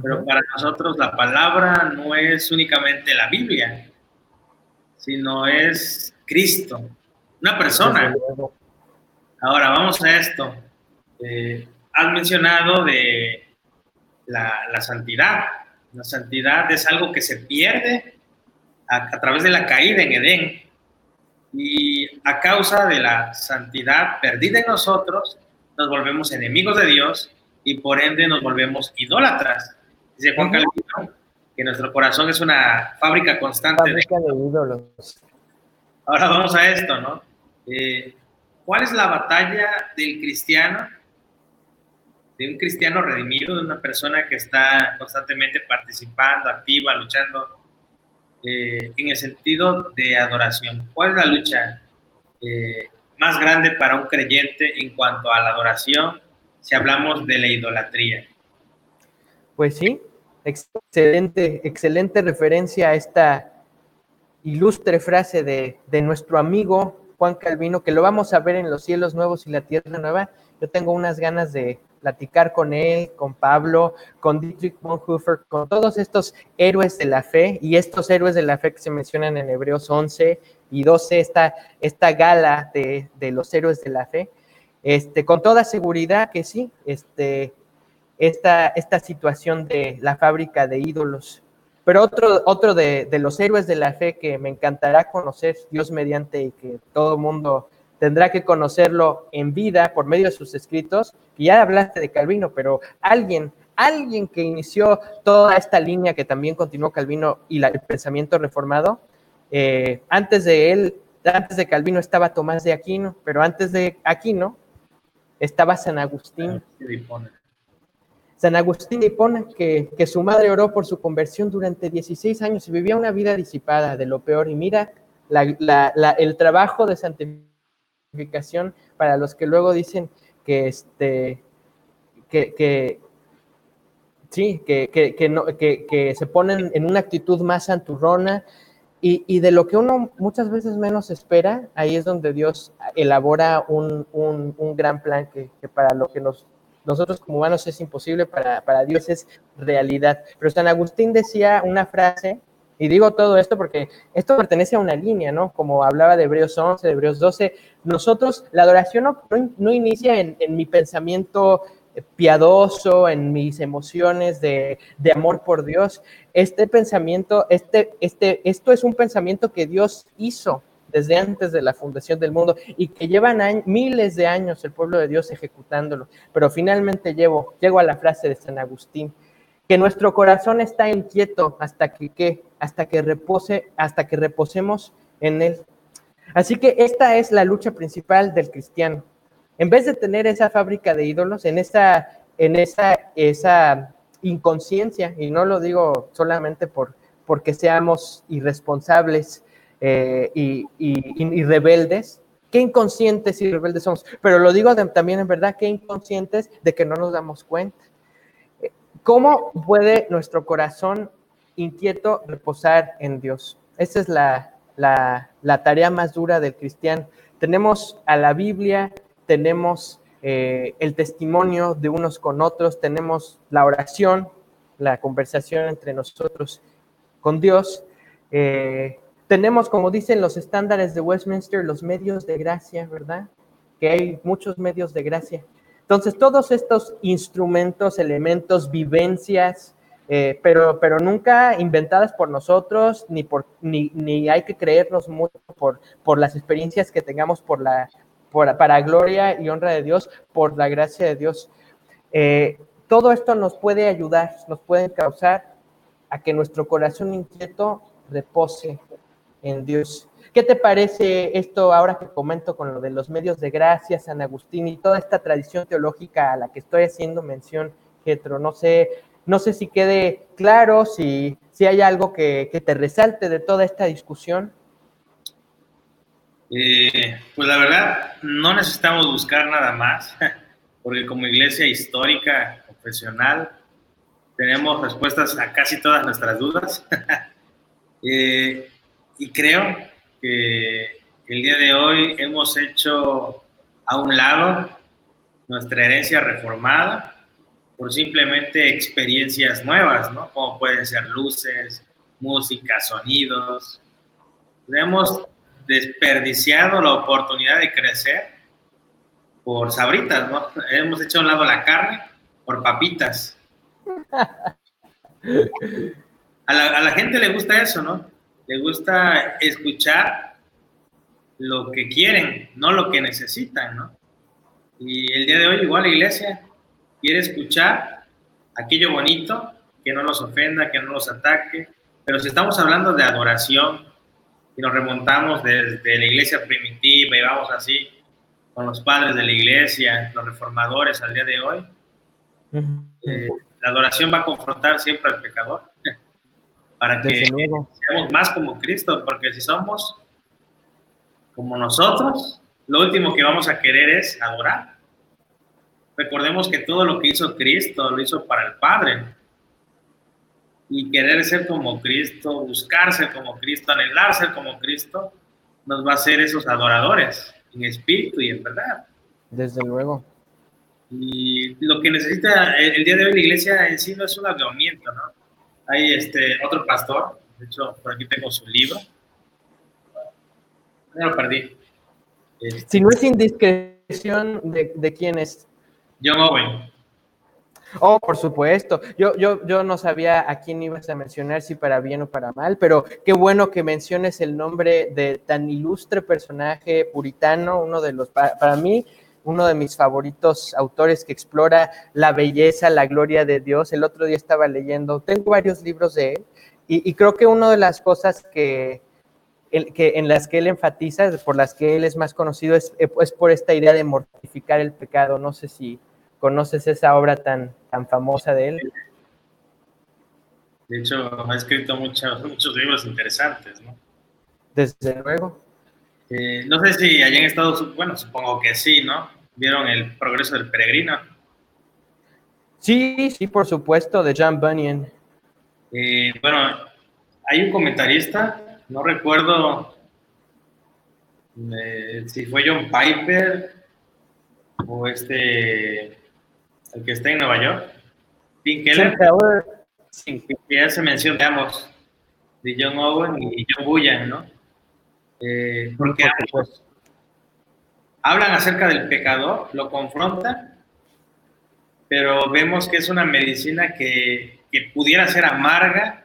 Pero para nosotros la palabra no es únicamente la Biblia, sino es Cristo, una persona. Ahora vamos a esto. Eh, has mencionado de la, santidad. La santidad es algo que se pierde a, través de la caída en Edén. Y a causa de la santidad perdida en nosotros, nos volvemos enemigos de Dios y por ende nos volvemos idólatras. Dice Juan Calvino que nuestro corazón es una fábrica constante fábrica de... ídolos. Ahora vamos a esto, ¿no? Eh, ¿Cuál es la batalla del cristiano? De un cristiano redimido, de una persona que está constantemente participando, activa, luchando, eh, en el sentido de adoración. ¿Cuál es la lucha eh, más grande para un creyente en cuanto a la adoración si hablamos de la idolatría? Pues sí, Excelente, excelente referencia a esta ilustre frase de, nuestro amigo Juan Calvino, que lo vamos a ver en los cielos nuevos y la tierra nueva. Yo tengo unas ganas de platicar con él, con Pablo, con Dietrich Bonhoeffer, con todos estos héroes de la fe y estos héroes de la fe que se mencionan en Hebreos 11 y 12, esta, esta gala de, de los héroes de la fe. Este, con toda seguridad que sí, este, esta, esta situación de la fábrica de ídolos. Pero otro, otro de, los héroes de la fe que me encantará conocer, Dios mediante, y que todo mundo tendrá que conocerlo en vida por medio de sus escritos, y ya hablaste de Calvino, pero alguien, alguien que inició toda esta línea que también continuó Calvino y el pensamiento reformado, eh, antes de él, antes de Calvino estaba Tomás de Aquino, pero antes de Aquino estaba San Agustín. San Agustín Hipona, que, que su madre oró por su conversión durante 16 años y vivía una vida disipada de lo peor. Y mira el trabajo de santificación para los que luego dicen que, este, que, sí, que, no, que, se ponen en una actitud más santurrona y, de lo que uno muchas veces menos espera, ahí es donde Dios elabora un, un gran plan que, para lo que nos nosotros como humanos es imposible, para, para Dios es realidad. Pero San Agustín decía una frase, y digo todo esto porque esto pertenece a una línea, ¿no? Como hablaba de Hebreos 11, de Hebreos 12, nosotros, la adoración no, no, inicia en, en, mi pensamiento piadoso, en mis emociones de, de, amor por Dios. Este pensamiento, este, este, esto es un pensamiento que Dios hizo desde antes de la fundación del mundo y que llevan miles de años el pueblo de Dios ejecutándolo. Pero finalmente llevo, llego a la frase de San Agustín, que nuestro corazón está inquieto hasta que, ¿qué? hasta que repose, hasta que reposemos en él. Así que esta es la lucha principal del cristiano. En vez de tener esa fábrica de ídolos, en esa, en esa, esa inconsciencia, y no lo digo solamente por, porque seamos irresponsables eh, y, rebeldes, qué inconscientes y rebeldes somos, pero lo digo también en verdad, qué inconscientes de que no nos damos cuenta. ¿Cómo puede nuestro corazón inquieto reposar en Dios? Esa es la, tarea más dura del cristiano. Tenemos a la Biblia, tenemos eh, el testimonio de unos con otros, tenemos la oración, la conversación entre nosotros con Dios. Eh, tenemos, como dicen los estándares de Westminster, los medios de gracia, ¿verdad? Que hay muchos medios de gracia. Entonces, todos estos instrumentos, elementos, vivencias, eh, pero, pero nunca inventadas por nosotros, ni, por, ni, ni hay que creernos mucho por, por las experiencias que tengamos por la, por, para gloria y honra de Dios, por la gracia de Dios. Eh, todo esto nos puede ayudar, nos puede causar a que nuestro corazón inquieto repose en Dios. ¿Qué te parece esto ahora que comento con lo de los medios de gracia, San Agustín y toda esta tradición teológica a la que estoy haciendo mención, Getro? No sé, no sé si quede claro, si, si hay algo que, te resalte de toda esta discusión. Eh, pues la verdad, no necesitamos buscar nada más, porque como iglesia histórica, profesional, tenemos respuestas a casi todas nuestras dudas. eh, y creo que el día de hoy hemos hecho a un lado nuestra herencia reformada por simplemente experiencias nuevas, ¿no? Como pueden ser luces, música, sonidos. Hemos desperdiciado la oportunidad de crecer por sabritas, ¿no? Hemos hecho a un lado la carne por papitas. A la, a la gente le gusta eso, ¿no? Le gusta escuchar lo que quieren, no lo que necesitan, ¿no? Y el día de hoy igual la iglesia quiere escuchar aquello bonito, que no nos ofenda, que no nos ataque, pero si estamos hablando de adoración y nos remontamos desde la iglesia primitiva y vamos así con los padres de la iglesia, los reformadores al día de hoy, eh, la adoración va a confrontar siempre al pecador para que seamos más como Cristo, porque si somos como nosotros, lo último que vamos a querer es adorar. Recordemos que todo lo que hizo Cristo lo hizo para el Padre. Y querer ser como Cristo, buscar ser como Cristo, anhelar ser como Cristo, nos va a hacer esos adoradores en espíritu y en verdad. Desde luego. Y lo que necesita el, día de hoy la iglesia en sí no es un avivamiento, ¿no? Hay este otro pastor, de hecho por aquí tengo su libro, ya lo perdí. Si no es indiscreción, ¿de, de quién es? John Owen. Oh, por supuesto. Yo, yo, yo no sabía a quién ibas a mencionar, si para bien o para mal, pero qué bueno que menciones el nombre de tan ilustre personaje puritano, uno de los, para, mí, uno de mis favoritos autores que explora la belleza, la gloria de Dios. El otro día estaba leyendo, tengo varios libros de él, y creo que una de las cosas que, que, en las que él enfatiza, por las que él es más conocido, es, es, por esta idea de mortificar el pecado. No sé si conoces esa obra tan, tan famosa de él. De hecho, ha escrito muchos, muchos libros interesantes, ¿no? Desde luego. Eh, no sé si allá en Estados Unidos, bueno, supongo que sí, ¿no? ¿Vieron el progreso del peregrino? Sí, sí, por supuesto, de John Bunyan. Eh, bueno, hay un comentarista no recuerdo eh, si fue John Piper o este, el que está en Nueva York, Tim Keller. Que ya se menciona ambos, de John Owen y John Bullion, ¿no? Eh, porque hablan acerca del pecador, lo confrontan pero vemos que es una medicina que, que pudiera ser amarga,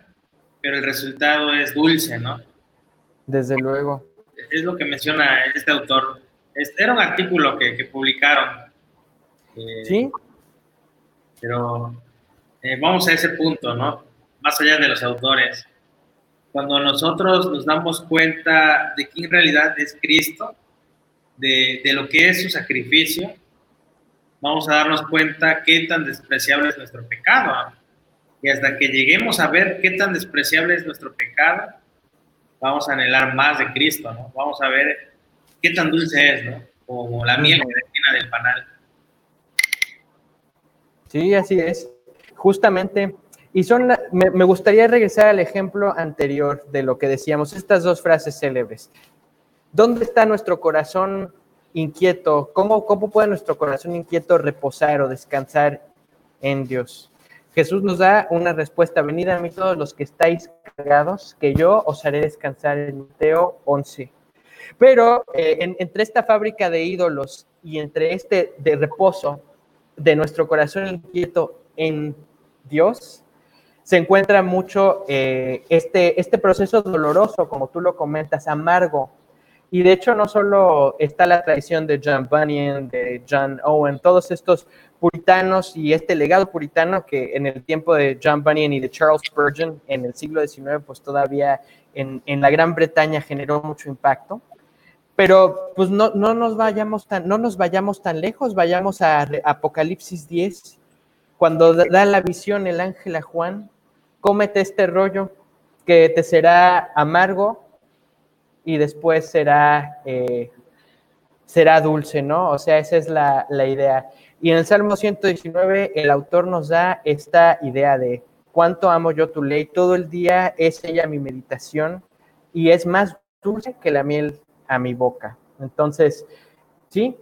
pero el resultado es dulce, ¿no? Desde luego. Es lo que menciona este autor. Este era un artículo que, que publicaron. Eh, sí. Pero eh, vamos a ese punto, ¿no? Más allá de los autores. Cuando nosotros nos damos cuenta de que en realidad es Cristo, de, de lo que es su sacrificio, vamos a darnos cuenta qué tan despreciable es nuestro pecado. Y hasta que lleguemos a ver qué tan despreciable es nuestro pecado, vamos a anhelar más de Cristo, ¿no? Vamos a ver qué tan dulce es, ¿no? Como la miel que del panal. Sí, así es. Justamente, y son, me, gustaría regresar al ejemplo anterior de lo que decíamos, estas dos frases célebres. ¿Dónde está nuestro corazón inquieto? ¿Cómo, cómo puede nuestro corazón inquieto reposar o descansar en Dios? Jesús nos da una respuesta, venid a mí todos los que estáis cargados, que yo os haré descansar en Mateo 11. Pero eh, entre esta fábrica de ídolos y entre este de reposo de nuestro corazón inquieto en Dios, se encuentra mucho eh, este, este proceso doloroso, como tú lo comentas, amargo. Y de hecho no solo está la tradición de John Bunyan, de John Owen, todos estos puritanos y este legado puritano que en el tiempo de John Bunyan y de Charles Spurgeon en el siglo XIX, pues todavía en, en la Gran Bretaña generó mucho impacto. Pero pues no, no, nos vayamos tan, no nos vayamos tan lejos, vayamos a Apocalipsis 10, cuando da la visión el ángel a Juan, cómete este rollo que te será amargo y después será, eh, será dulce, ¿no? O sea, esa es la, la idea. Y en el Salmo 119 el autor nos da esta idea de cuánto amo yo tu ley, todo el día es ella mi meditación y es más dulce que la miel a mi boca. Entonces, ¿sí?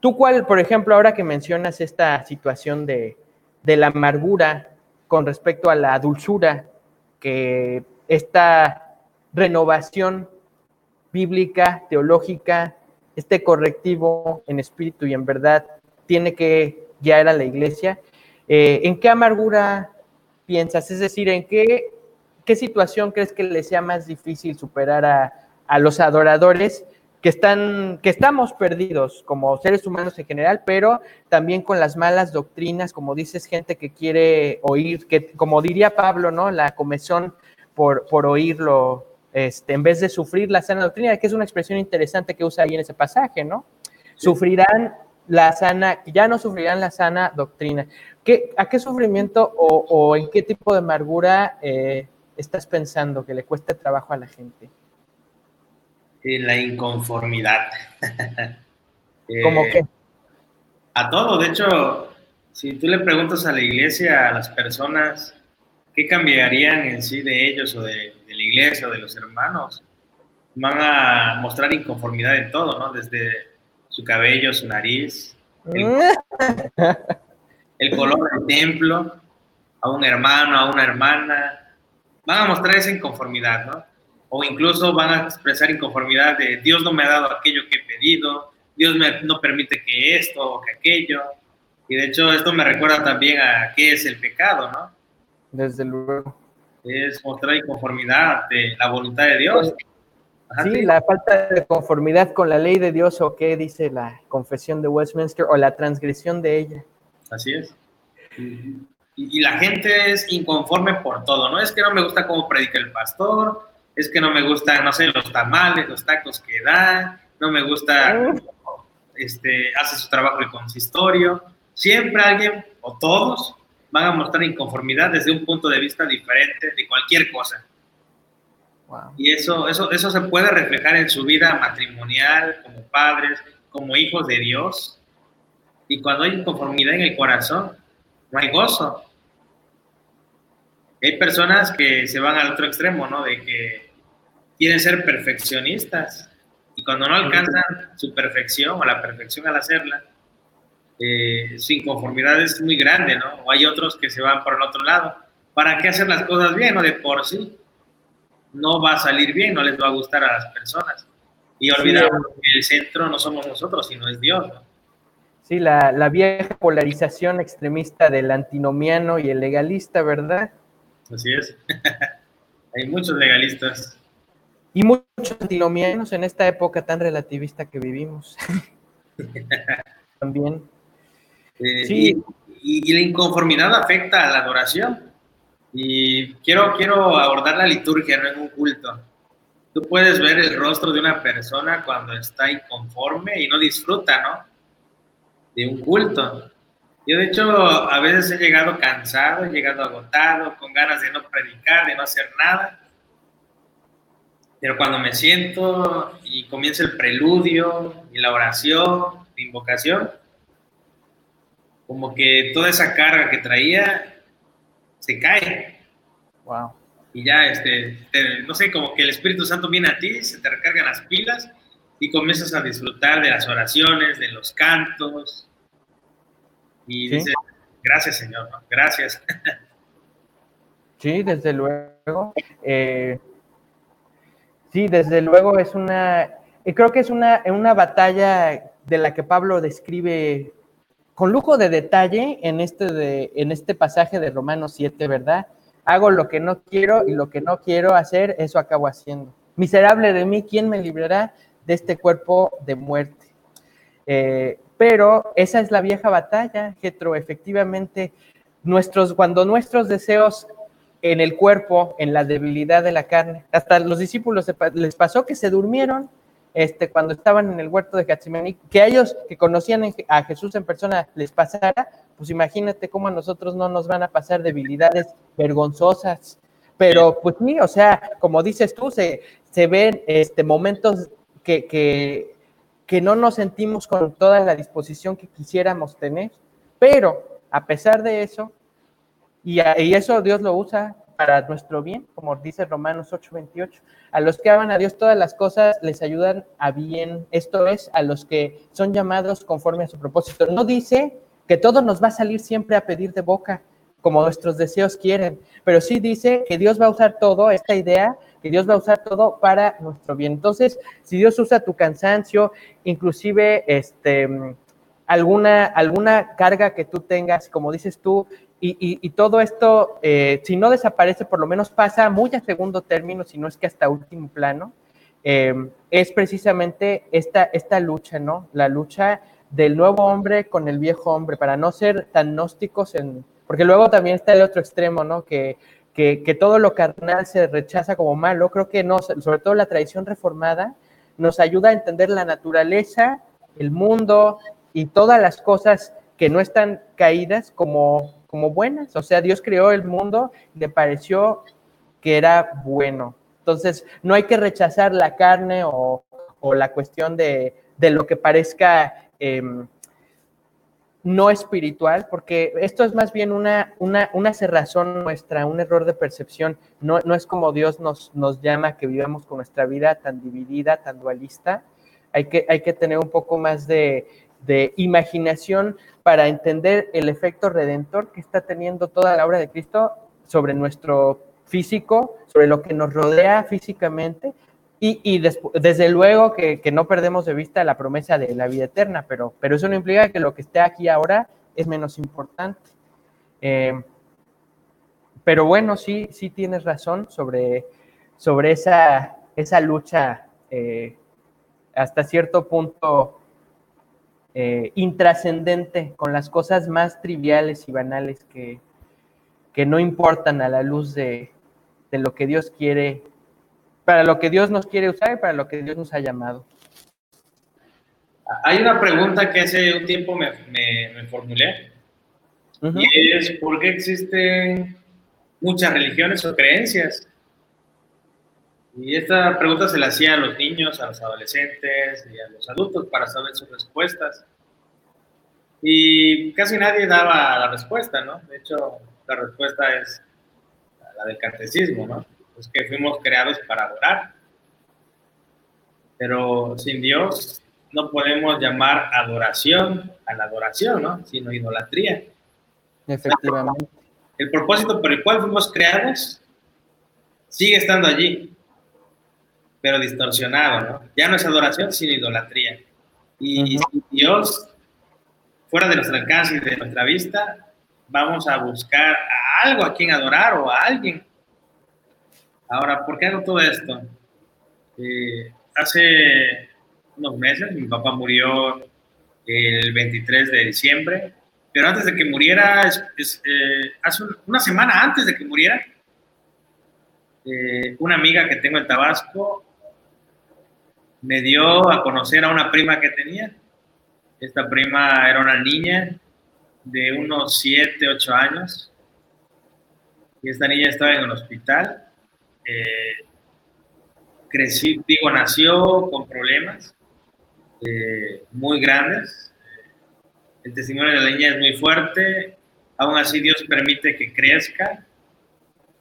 ¿Tú cuál, por ejemplo, ahora que mencionas esta situación de, de la amargura con respecto a la dulzura, que esta renovación bíblica, teológica, este correctivo en espíritu y en verdad tiene que guiar a la iglesia. Eh, ¿En qué amargura piensas? Es decir, ¿en qué, qué situación crees que le sea más difícil superar a, a los adoradores que están, que estamos perdidos como seres humanos en general, pero también con las malas doctrinas, como dices, gente que quiere oír, que como diría Pablo, ¿no? La comezón por, por oírlo, este, en vez de sufrir la sana doctrina, que es una expresión interesante que usa ahí en ese pasaje, ¿no? Sufrirán la sana, ya no sufrirán la sana doctrina. ¿Qué, ¿A qué sufrimiento o, o, en qué tipo de amargura eh, estás pensando que le cueste trabajo a la gente? En la inconformidad. ¿Cómo eh, qué? A todo, de hecho, si tú le preguntas a la iglesia, a las personas, ¿qué cambiarían en sí de ellos o de, de la iglesia o de los hermanos? Van a mostrar inconformidad en todo, ¿no? Desde su cabello, su nariz, el, el, color del templo, a un hermano, a una hermana, van a mostrar esa inconformidad, ¿no? O incluso van a expresar inconformidad de Dios no me ha dado aquello que he pedido, Dios me, no permite que esto o que aquello. Y de hecho esto me recuerda también a qué es el pecado, ¿no? Desde luego. Es mostrar inconformidad de la voluntad de Dios. Ajá, sí, sí, la falta de conformidad con la ley de Dios o qué dice la confesión de Westminster o la transgresión de ella. Así es. Y, y, la gente es inconforme por todo, ¿no? Es que no me gusta cómo predica el pastor, es que no me gustan, no sé, los tamales, los tacos que da, no me gusta, este, hace su trabajo el consistorio. Siempre alguien o todos van a mostrar inconformidad desde un punto de vista diferente de cualquier cosa. Wow. Y eso, eso, eso se puede reflejar en su vida matrimonial, como padres, como hijos de Dios. Y cuando hay inconformidad en el corazón, no hay gozo. Hay personas que se van al otro extremo, ¿no? De que quieren ser perfeccionistas y cuando no alcanzan su perfección o la perfección al hacerla, eh, su inconformidad es muy grande, ¿no? O hay otros que se van por el otro lado. ¿Para qué hacer las cosas bien, no? De por sí no va a salir bien, no les va a gustar a las personas. Y olvidamos sí, que el centro no somos nosotros, sino es Dios. ¿no? Sí, la, la, vieja polarización extremista del antinomiano y el legalista, ¿verdad? Así es. Hay muchos legalistas. Y muchos antinomianos en esta época tan relativista que vivimos. También. Eh, sí. Y, la inconformidad afecta a la adoración. Y quiero, quiero abordar la liturgia, no en un culto. Tú puedes ver el rostro de una persona cuando está inconforme y no disfruta, ¿no? De un culto. Yo de hecho a veces he llegado cansado, he llegado agotado, con ganas de no predicar, de no hacer nada. Pero cuando me siento y comienza el preludio y la oración, la invocación, como que toda esa carga que traía se cae. Wow. Y ya, este, no sé, como que el Espíritu Santo viene a ti, se te recargan las pilas y comienzas a disfrutar de las oraciones, de los cantos. Y dices, gracias Señor, gracias. Sí, desde luego. Eh, Sí, desde luego es una, creo que es una, una batalla de la que Pablo describe con lujo de detalle en este, de, en este pasaje de Romanos 7, ¿verdad? Hago lo que no quiero y lo que no quiero hacer, eso acabo haciendo. Miserable de mí, ¿quién me librará de este cuerpo de muerte? Eh, pero esa es la vieja batalla, Getro. Efectivamente, nuestros, cuando nuestros deseos en el cuerpo, en la debilidad de la carne. Hasta los discípulos les pasó que se durmieron este, cuando estaban en el huerto de Getsemaní, que a ellos que conocían a Jesús en persona les pasara, pues imagínate cómo a nosotros no nos van a pasar debilidades vergonzosas. Pero pues sí, o sea, como dices tú, se, se ven este, momentos que, que, que no nos sentimos con toda la disposición que quisiéramos tener, pero a pesar de eso, y, eso Dios lo usa para nuestro bien, como dice Romanos 8:28. A los que aman a Dios todas las cosas les ayudan a bien, esto es, a los que son llamados conforme a su propósito. No dice que todo nos va a salir siempre a pedir de boca, como nuestros deseos quieren, pero sí dice que Dios va a usar todo, esta idea, que Dios va a usar todo para nuestro bien. Entonces, si Dios usa tu cansancio, inclusive este, alguna, alguna carga que tú tengas, como dices tú, y, todo esto, eh, si no desaparece, por lo menos pasa muy a segundo término, si no es que hasta último plano, eh, es precisamente esta, esta lucha, ¿no? La lucha del nuevo hombre con el viejo hombre, para no ser tan gnósticos, en, porque luego también está el otro extremo, ¿no? Que, que, que todo lo carnal se rechaza como malo. Creo que no, sobre todo la tradición reformada, nos ayuda a entender la naturaleza, el mundo y todas las cosas que no están caídas como como buenas. O sea, Dios creó el mundo y le pareció que era bueno. Entonces, no hay que rechazar la carne o, la cuestión de, lo que parezca em, no espiritual, porque esto es más bien una, una, cerrazón nuestra, un error de percepción. No, no es como Dios nos, nos llama que vivamos con nuestra vida tan dividida, tan dualista. Hay que, hay que tener un poco más de, de imaginación para entender el efecto redentor que está teniendo toda la obra de Cristo sobre nuestro físico, sobre lo que nos rodea físicamente y, desde luego que, no perdemos de vista la promesa de la vida eterna, pero, pero eso no implica que lo que esté aquí ahora es menos importante. Eh, pero bueno, sí, sí tienes razón sobre, sobre esa, esa lucha eh, hasta cierto punto eh, intrascendente, con las cosas más triviales y banales que, que no importan a la luz de, de, lo que Dios quiere, para lo que Dios nos quiere usar y para lo que Dios nos ha llamado. Hay una pregunta que hace un tiempo me, me, formulé, y es, ¿por qué existen muchas religiones o creencias? Y esta pregunta se la hacía a los niños, a los adolescentes y a los adultos para saber sus respuestas. Y casi nadie daba la respuesta, ¿no? De hecho, la respuesta es la del catecismo, ¿no? Es que fuimos creados para adorar. Pero sin Dios no podemos llamar adoración a la adoración, ¿no? Sino idolatría. Efectivamente. El propósito por el cual fuimos creados sigue estando allí pero distorsionado, ¿no? Ya no es adoración, sino idolatría. Y si Dios fuera de nuestro alcance y de nuestra vista, vamos a buscar a algo a quien adorar o a alguien. Ahora, ¿por qué hago todo esto? Eh, hace unos meses mi papá murió el 23 de diciembre, pero antes de que muriera, eh, hace una semana antes de que muriera, eh, una amiga que tengo en Tabasco me dio a conocer a una prima que tenía. Esta prima era una niña de unos 7, 8 años. Y esta niña estaba en el hospital. Eh, crecí, digo, nació con problemas eh, muy grandes. El testimonio de la niña es muy fuerte. Aún así Dios permite que crezca.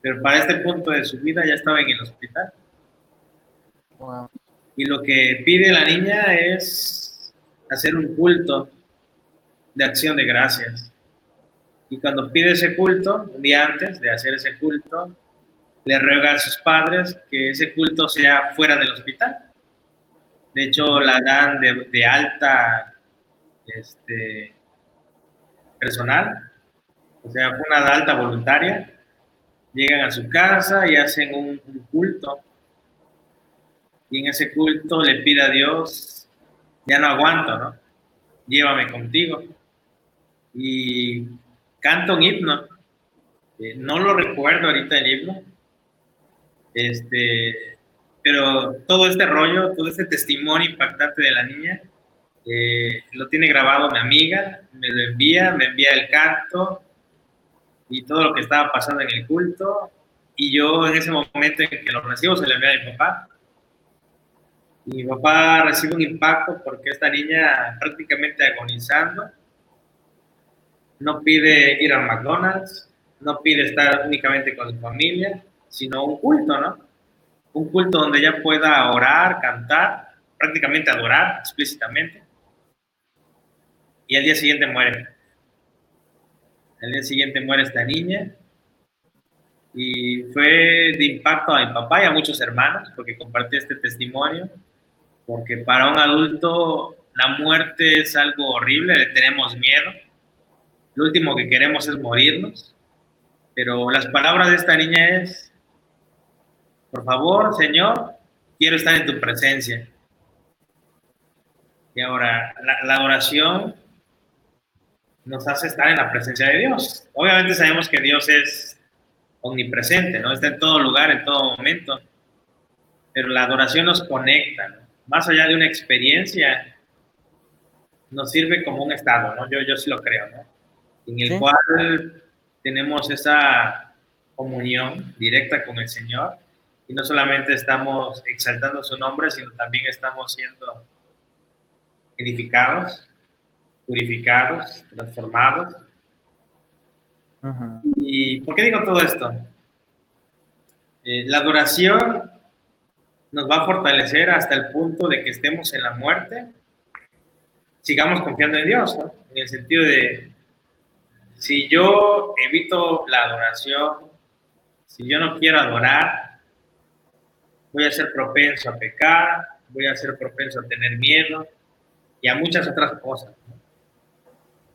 Pero para este punto de su vida ya estaba en el hospital. Y lo que pide la niña es hacer un culto de acción de gracias. Y cuando pide ese culto, un día antes de hacer ese culto, le ruega a sus padres que ese culto sea fuera del hospital. De hecho, la dan de, alta este, personal, o sea, una alta voluntaria. Llegan a su casa y hacen un, culto. Y en ese culto le pide a Dios, ya no aguanto, ¿no? Llévame contigo y canto un himno. Eh, no lo recuerdo ahorita el himno, este, pero todo este rollo, todo este testimonio impactante de la niña, eh, lo tiene grabado mi amiga, me lo envía, me envía el canto y todo lo que estaba pasando en el culto. Y yo en ese momento en que lo recibo se lo envía a mi papá. Y mi papá recibe un impacto porque esta niña prácticamente agonizando no pide ir a McDonald's, no pide estar únicamente con su familia, sino un culto, ¿no? Un culto donde ella pueda orar, cantar, prácticamente adorar explícitamente. Y al día siguiente muere. Al día siguiente muere esta niña. Y fue de impacto a mi papá y a muchos hermanos, porque compartí este testimonio. Porque para un adulto la muerte es algo horrible, le tenemos miedo lo último que queremos es morirnos. Pero las palabras de esta niña es, por favor, Señor, quiero estar en tu presencia. Y ahora, la, oración nos hace estar en la presencia de Dios. Obviamente sabemos que Dios es omnipresente, ¿no? Está en todo lugar, en todo momento. Pero la adoración nos conecta, Más allá de una experiencia, nos sirve como un estado, ¿no? Yo, yo sí lo creo, ¿no? en el cual tenemos esa comunión directa con el Señor y no solamente estamos exaltando su nombre, sino también estamos siendo edificados, purificados, transformados. ¿Y por qué digo todo esto? Eh, la adoración nos va a fortalecer hasta el punto de que estemos en la muerte, sigamos confiando en Dios, en el sentido de si yo evito la adoración, si yo no quiero adorar, voy a ser propenso a pecar, voy a ser propenso a tener miedo y a muchas otras cosas.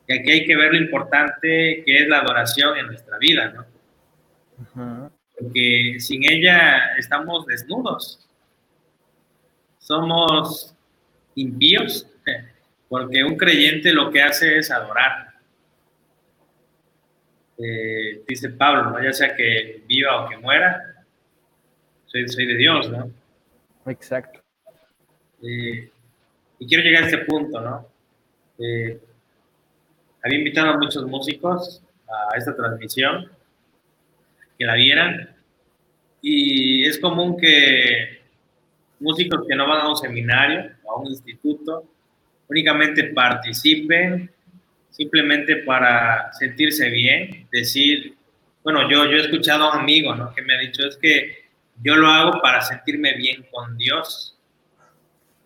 Y aquí hay que ver lo importante que es la adoración en nuestra vida, ¿no? Porque sin ella estamos desnudos. Somos impíos, porque un creyente lo que hace es adorar. Eh, dice Pablo, ya sea que viva o que muera, soy, soy de Dios, ¿no? Exacto. Eh, y quiero llegar a este punto, ¿no? Eh, había invitado a muchos músicos a esta transmisión, que la vieran, y es común que músicos que no van a un seminario o a un instituto únicamente participen simplemente para sentirse bien, decir, bueno, yo, yo he escuchado a un amigo ¿no? que me ha dicho, es que yo lo hago para sentirme bien con Dios,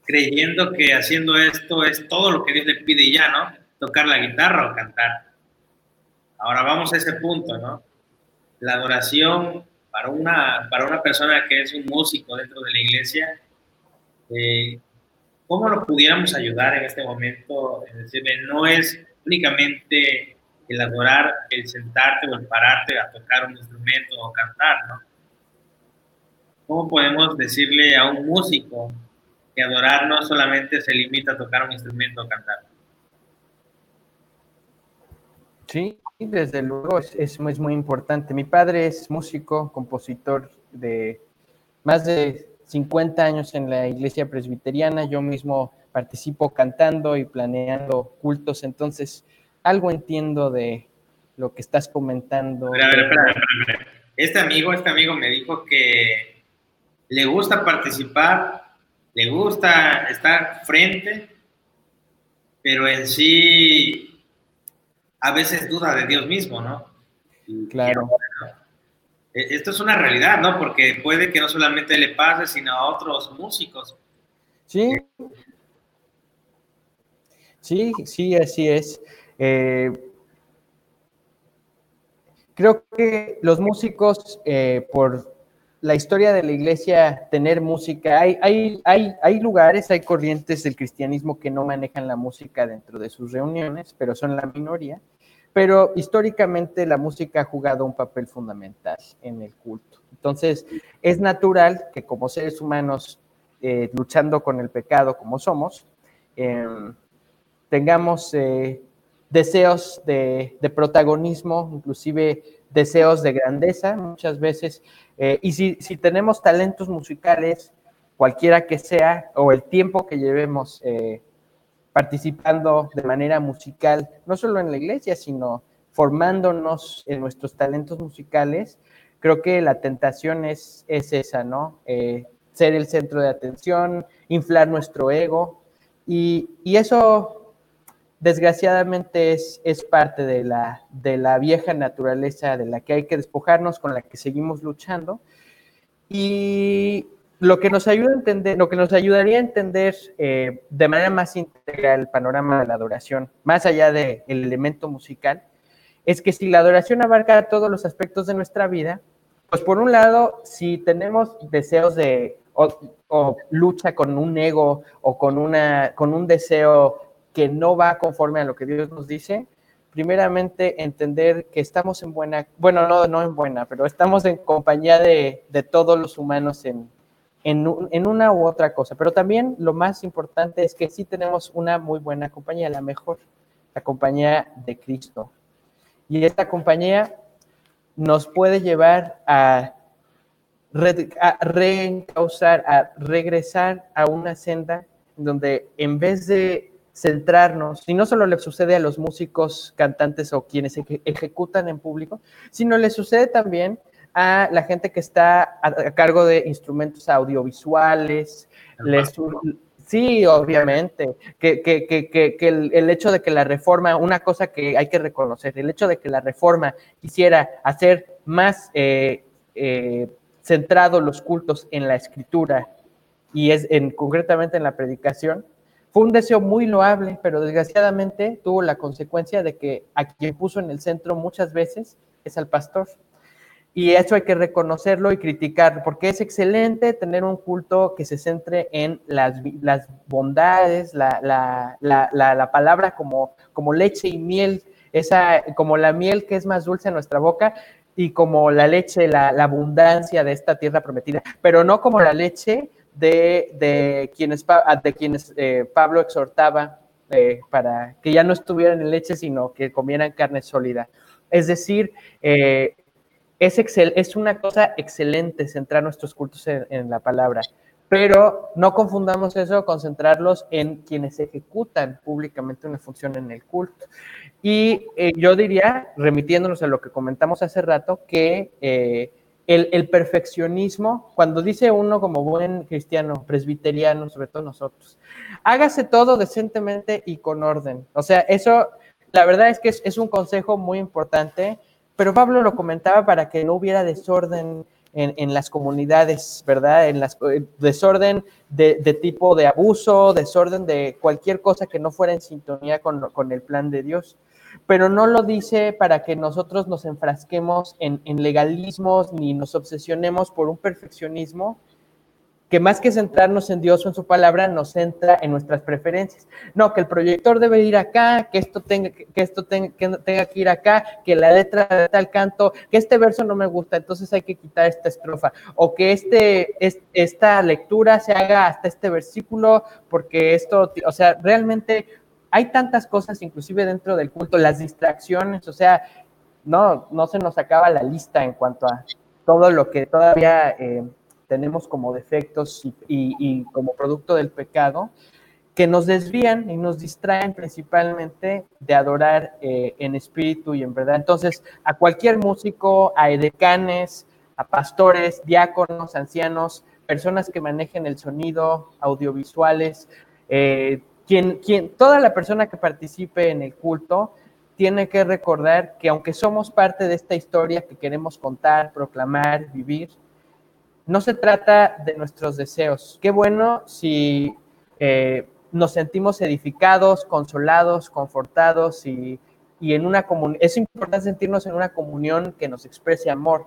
creyendo que haciendo esto es todo lo que Dios le pide ya, ¿no? Tocar la guitarra o cantar. Ahora vamos a ese punto, ¿no? La adoración para una, para una persona que es un músico dentro de la iglesia, eh, ¿cómo lo pudiéramos ayudar en este momento? Es decir, no es únicamente el adorar, el sentarte o el pararte a tocar un instrumento o cantar, ¿no? ¿Cómo podemos decirle a un músico que adorar no solamente se limita a tocar un instrumento o cantar? Sí, desde luego es, es, muy importante. Mi padre es músico, compositor de más de 50 años en la iglesia presbiteriana. Yo mismo participo cantando y planeando cultos, entonces algo entiendo de lo que estás comentando. A ver, espera, espera, Este amigo, este amigo me dijo que le gusta participar, le gusta estar frente, pero en sí a veces duda de Dios mismo, ¿no? claro. E, esto es una realidad, ¿no? Porque puede que no solamente le pase, sino a otros músicos. Sí. Sí, sí, así es. Eh, creo que los músicos, eh, por la historia de la iglesia, tener música, hay, hay, hay, hay lugares, hay corrientes del cristianismo que no manejan la música dentro de sus reuniones, pero son la minoría. Pero históricamente la música ha jugado un papel fundamental en el culto. Entonces, es natural que como seres humanos, eh, luchando con el pecado como somos, em, tengamos eh, deseos de, protagonismo, inclusive deseos de grandeza muchas veces. Eh, y si, si, tenemos talentos musicales, cualquiera que sea, o el tiempo que llevemos eh, participando de manera musical, no solo en la iglesia, sino formándonos en nuestros talentos musicales, creo que la tentación es, es esa, ¿no? Eh, ser el centro de atención, inflar nuestro ego. Y, y eso desgraciadamente es, es parte de la, de la vieja naturaleza de la que hay que despojarnos, con la que seguimos luchando. Y lo que nos ayuda a entender, lo que nos ayudaría a entender eh, de manera más integral el panorama de la adoración, más allá del elemento musical, es que si la adoración abarca todos los aspectos de nuestra vida, pues por un lado, si tenemos deseos de o, o lucha con un ego o con, una, con un deseo que no va conforme a lo que Dios nos dice, primeramente entender que estamos en buena, bueno, no, no en buena, pero estamos en compañía de, de todos los humanos en, en, una u otra cosa. Pero también lo más importante es que sí tenemos una muy buena compañía, la mejor, la compañía de Cristo. Y esta compañía nos puede llevar a, a reencauzar, a regresar a una senda donde en vez de centrarnos, y no solo le sucede a los músicos, cantantes o quienes ejecutan en público, sino le sucede también a la gente que está a, cargo de instrumentos audiovisuales. sí, obviamente, que, que, que, que el, el, hecho de que la reforma, una cosa que hay que reconocer, el hecho de que la reforma quisiera hacer más eh, eh, centrado los cultos en la escritura y es en, concretamente en la predicación, un deseo muy loable, pero desgraciadamente tuvo la consecuencia de que a quien puso en el centro muchas veces es al pastor. Y eso hay que reconocerlo y criticarlo, porque es excelente tener un culto que se centre en las, las bondades, la, la, la, la, palabra como, como leche y miel, esa, como la miel que es más dulce en nuestra boca y como la leche, la, abundancia de esta tierra prometida, pero no como la leche de, quienes, de quienes eh, Pablo exhortaba eh, para que ya no estuvieran en leche, sino que comieran carne sólida. Es decir, eh, es, excel, es una cosa excelente centrar nuestros cultos en, la palabra, pero no confundamos eso con centrarlos en quienes ejecutan públicamente una función en el culto. Y yo diría, remitiéndonos a lo que comentamos hace rato, que el, perfeccionismo, cuando dice uno como buen cristiano, presbiteriano, sobre todo nosotros, hágase todo decentemente y con orden. O sea, eso, la verdad es que es, un consejo muy importante, pero Pablo lo comentaba para que no hubiera desorden en, las comunidades, ¿verdad? En las, eh, desorden de, tipo de abuso, desorden de cualquier cosa que no fuera en sintonía con, con el plan de Dios pero no lo dice para que nosotros nos enfrasquemos en, legalismos ni nos obsesionemos por un perfeccionismo que más que centrarnos en Dios o en su palabra, nos centra en nuestras preferencias. No, que el proyector debe ir acá, que esto tenga que, esto tenga, que, tenga que ir acá, que la letra de tal canto, que este verso no me gusta, entonces hay que quitar esta estrofa, o que este, esta lectura se haga hasta este versículo, porque esto, o sea, realmente hay tantas cosas, inclusive dentro del culto, las distracciones, o sea, no, no se nos acaba la lista en cuanto a todo lo que todavía... Eh, tenemos como defectos y, como producto del pecado, que nos desvían y nos distraen principalmente de adorar eh, en espíritu y en verdad. Entonces, a cualquier músico, a edecanes, a pastores, diáconos, ancianos, personas que manejen el sonido, audiovisuales, eh, quien, quien, toda la persona que participe en el culto tiene que recordar que aunque somos parte de esta historia que queremos contar, proclamar, vivir, no se trata de nuestros deseos. Qué bueno si eh, nos sentimos edificados, consolados, confortados y, en una comunión. Es importante sentirnos en una comunión que nos exprese amor,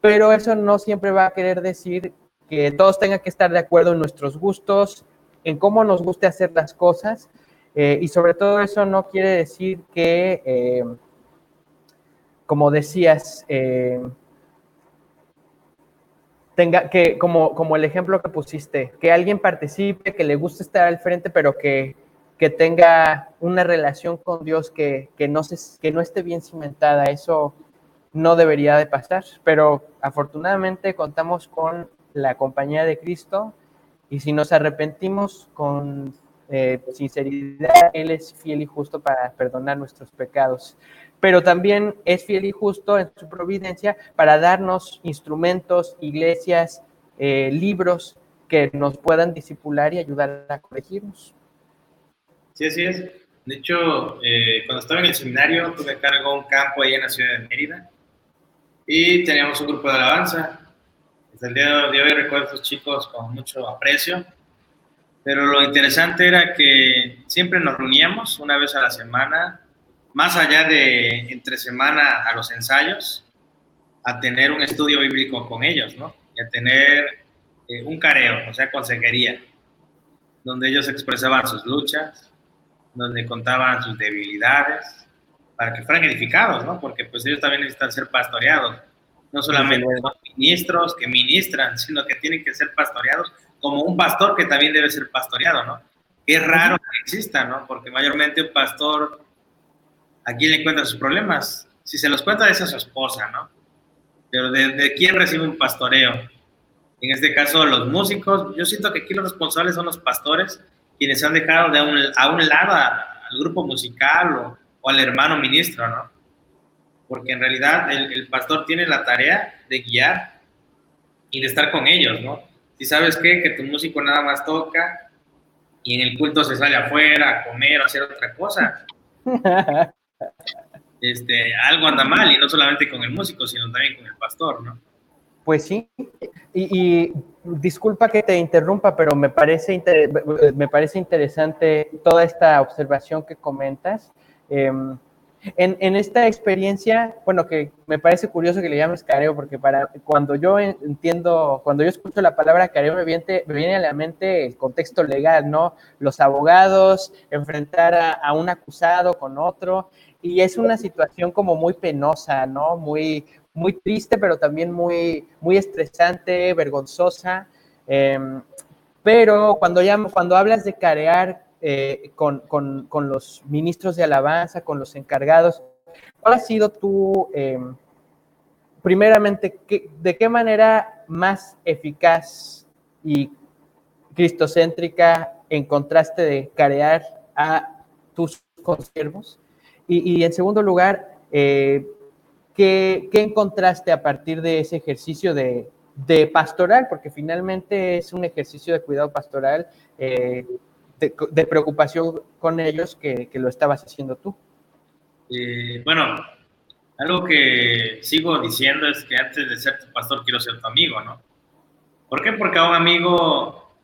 pero eso no siempre va a querer decir que todos tengan que estar de acuerdo en nuestros gustos, en cómo nos guste hacer las cosas, eh, y sobre todo eso no quiere decir que, eh, como decías, tenga que, como, como el ejemplo que pusiste, que alguien participe, que le guste estar al frente, pero que, que tenga una relación con Dios que, que, no se, que no esté bien cimentada. Eso no debería de pasar, pero afortunadamente contamos con la compañía de Cristo y si nos arrepentimos con eh, sinceridad, Él es fiel y justo para perdonar nuestros pecados pero también es fiel y justo en su providencia para darnos instrumentos, iglesias, eh, libros que nos puedan disipular y ayudar a corregirnos. Sí, así es. De hecho, eh, cuando estaba en el seminario, tuve cargo un campo ahí en la ciudad de Mérida y teníamos un grupo de alabanza. Desde el día de hoy recuerdo a estos chicos con mucho aprecio, pero lo interesante era que siempre nos reuníamos una vez a la semana más allá de entre semana a los ensayos, a tener un estudio bíblico con ellos, ¿no? Y a tener eh, un careo, o sea, consejería, donde ellos expresaban sus luchas, donde contaban sus debilidades, para que fueran edificados, ¿no? Porque pues ellos también necesitan ser pastoreados. No solamente ministros que ministran, sino que tienen que ser pastoreados como un pastor que también debe ser pastoreado, ¿no? Es raro que exista, ¿no? Porque mayormente un pastor ¿a quién le cuenta sus problemas? Si se los cuenta es a su esposa, ¿no? Pero ¿de, quién recibe un pastoreo? En este caso, los músicos, yo siento que aquí los responsables son los pastores, quienes han dejado de a un lado al grupo musical o, al hermano ministro, ¿no? Porque en realidad el, el, pastor tiene la tarea de guiar y de estar con ellos, ¿no? Si sabes qué, que tu músico nada más toca y en el culto se sale afuera a comer o a hacer otra cosa, este, algo anda mal, y no solamente con el músico, sino también con el pastor, ¿no? Pues sí, y, disculpa que te interrumpa, pero me parece, me parece interesante toda esta observación que comentas. Em, en, esta experiencia, bueno, que me parece curioso que le llames careo, porque para cuando yo entiendo, cuando yo escucho la palabra careo, me viene, me viene a la mente el contexto legal, ¿no? Los abogados, enfrentar a un acusado con otro, y es una situación como muy penosa, ¿no? Muy, muy triste, pero también muy, muy estresante, vergonzosa. Em, pero cuando, ya, cuando hablas de carear eh, con, con, con, los ministros de alabanza, con los encargados, ¿cuál ha sido tu, em, primeramente, de qué manera más eficaz y cristocéntrica encontraste de carear a tus consiervos? Y, en segundo lugar, eh, ¿qué, encontraste a partir de ese ejercicio de, pastoral? Porque finalmente es un ejercicio de cuidado pastoral, de, preocupación con ellos que, lo estabas haciendo tú. Eh, bueno, algo que sigo diciendo es que antes de ser tu pastor quiero ser tu amigo, ¿no? ¿Por qué? Porque a un amigo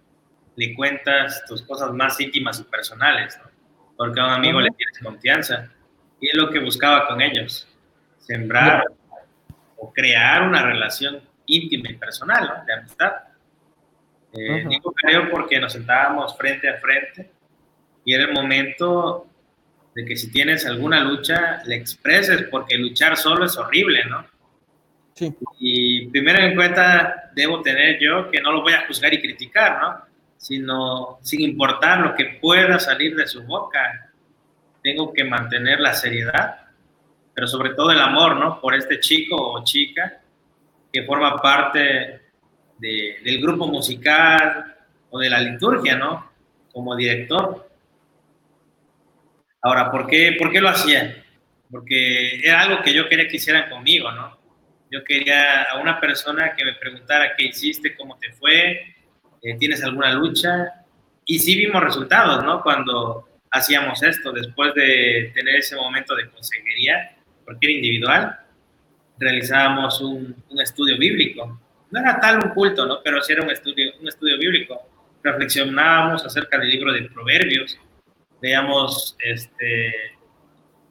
le cuentas tus cosas más íntimas y personales, ¿no? Porque a un amigo le tienes confianza y es lo que buscaba con ellos, sembrar o crear una relación íntima y personal, de amistad. Eh, Digo careo porque nos sentábamos frente a frente y era el momento de que si tienes alguna lucha, le expreses, porque luchar solo es horrible, ¿no? Sí. Y primero en cuenta debo tener yo que no lo voy a juzgar y criticar, ¿no? Sino sin importar lo que pueda salir de su boca, tengo que mantener la seriedad, pero sobre todo el amor, ¿no? Por este chico o chica que forma parte del grupo musical o de la liturgia, ¿no? Como director. Ahora, ¿por qué, ¿por qué lo hacía? Porque era algo que yo quería que hicieran conmigo, ¿no? Yo quería a una persona que me preguntara qué hiciste, cómo te fue, eh, tienes alguna lucha. Y sí vimos resultados, ¿no? Cuando hacíamos esto, después de tener ese momento de consejería, porque era individual, realizábamos un, un, estudio bíblico. No era tal un culto, ¿no? Pero sí era un estudio, un estudio bíblico. Reflexionábamos acerca del libro de Proverbios, veíamos, este,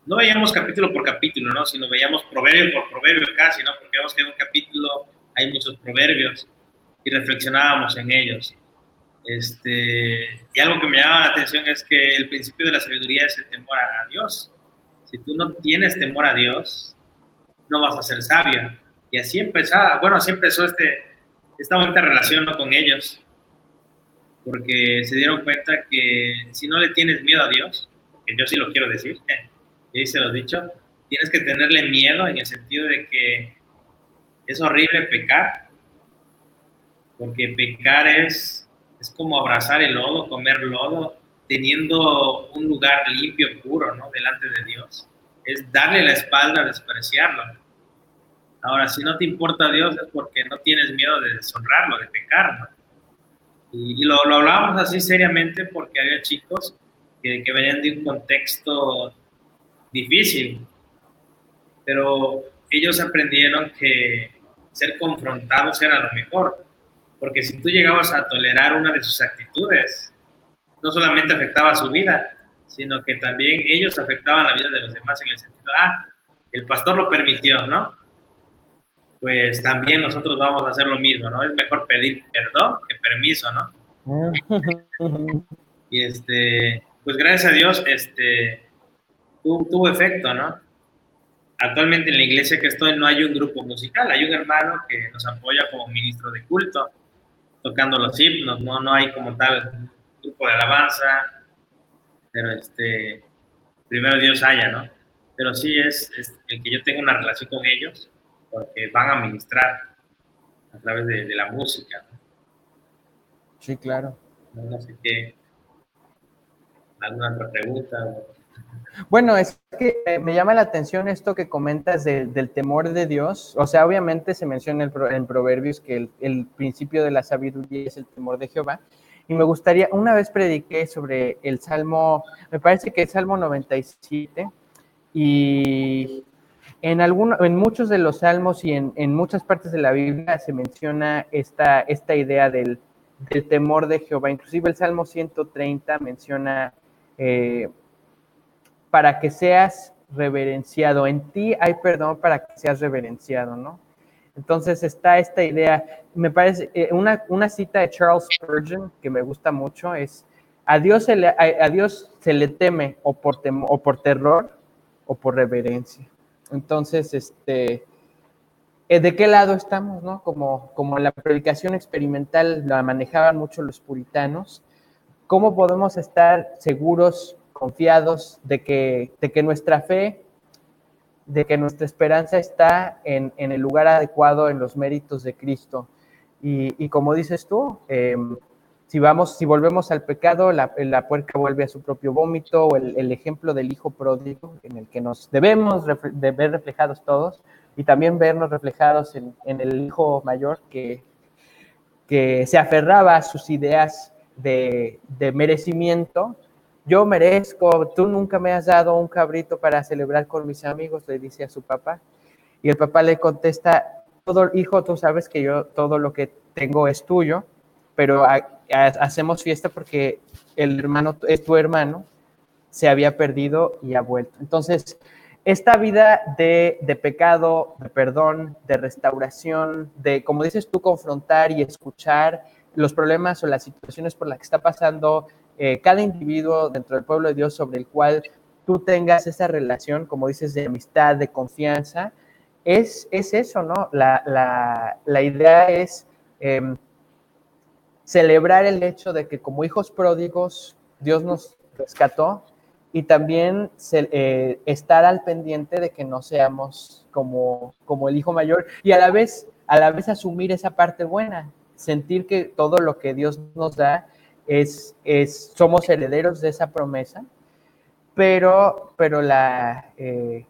no veíamos capítulo por capítulo, ¿no? Sino veíamos proverbio por proverbio casi, ¿no? Porque vemos que en un capítulo hay muchos proverbios y reflexionábamos en ellos. Este, y algo que me llama la atención es que el principio de la sabiduría es el temor a Dios. Si tú no tienes temor a Dios, no vas a ser sabio. Y así empezaba, bueno, así empezó este, esta bonita relación ¿no? con ellos, porque se dieron cuenta que si no le tienes miedo a Dios, que yo sí lo quiero decir, y se lo he dicho, tienes que tenerle miedo en el sentido de que es horrible pecar, porque pecar es es como abrazar el lodo, comer lodo, teniendo un lugar limpio, puro, ¿no? Delante de Dios. Es darle la espalda, despreciarlo. Ahora, si no te importa Dios es porque no tienes miedo de deshonrarlo, de pecar, ¿no? Y, lo, lo hablábamos así seriamente porque había chicos que, que venían de un contexto difícil, pero ellos aprendieron que ser confrontados era lo mejor porque si tú llegabas a tolerar una de sus actitudes, no solamente afectaba su vida, sino que también ellos afectaban la vida de los demás en el sentido, ah, el pastor lo permitió, ¿no? Pues también nosotros vamos a hacer lo mismo, ¿no? Es mejor pedir perdón que permiso, ¿no? y este, pues gracias a Dios, este, tuvo, tuvo efecto, ¿no? Actualmente en la iglesia que estoy no hay un grupo musical, hay un hermano que nos apoya como ministro de culto tocando los himnos, no, no hay como tal grupo de alabanza, pero este, primero Dios haya, ¿no? Pero sí es, el que yo tenga una relación con ellos, porque van a ministrar a través de, la música. Sí, claro. No, sé qué. ¿Alguna otra pregunta? Bueno, es que eh, me llama la atención esto que comentas del temor de Dios. O sea, obviamente se menciona en, Proverbios que el, principio de la sabiduría es el temor de Jehová. Y me gustaría, una vez prediqué sobre el Salmo, me parece que el Salmo 97, y en, en muchos de los salmos y en, muchas partes de la Biblia se menciona esta, esta idea del, temor de Jehová. Inclusive el Salmo 130 menciona... Eh, para que seas reverenciado. En ti hay perdón para que seas reverenciado, ¿no? Entonces está esta idea, me parece, eh, una, una cita de Charles Spurgeon que me gusta mucho es, a Dios se le, a, Dios se le teme o por, o por terror o por reverencia. Entonces, este, eh, ¿de qué lado estamos, no? Como, como la predicación experimental la manejaban mucho los puritanos, ¿cómo podemos estar seguros confiados de que, de que nuestra fe, de que nuestra esperanza está en, el lugar adecuado, en los méritos de Cristo. Y, como dices tú, em, si vamos, si volvemos al pecado, la, la puerca vuelve a su propio vómito, o el, ejemplo del hijo pródigo, en el que nos debemos de ver reflejados todos, y también vernos reflejados en, el hijo mayor que, que se aferraba a sus ideas de, de merecimiento yo merezco, tú nunca me has dado un cabrito para celebrar con mis amigos, le dice a su papá. Y el papá le contesta, todo hijo, tú sabes que yo todo lo que tengo es tuyo, pero hacemos fiesta porque el hermano es tu hermano, se había perdido y ha vuelto. Entonces, esta vida de, de, pecado, de perdón, de restauración, de, como dices tú, confrontar y escuchar los problemas o las situaciones por las que está pasando eh, cada individuo dentro del pueblo de Dios sobre el cual tú tengas esa relación, como dices, de amistad, de confianza, es, es eso, ¿no? La, idea es em, celebrar el hecho de que como hijos pródigos Dios nos rescató y también eh, estar al pendiente de que no seamos como, como el hijo mayor y a la vez a la vez asumir esa parte buena, sentir que todo lo que Dios nos da es, es somos herederos de esa promesa, pero, pero la, eh,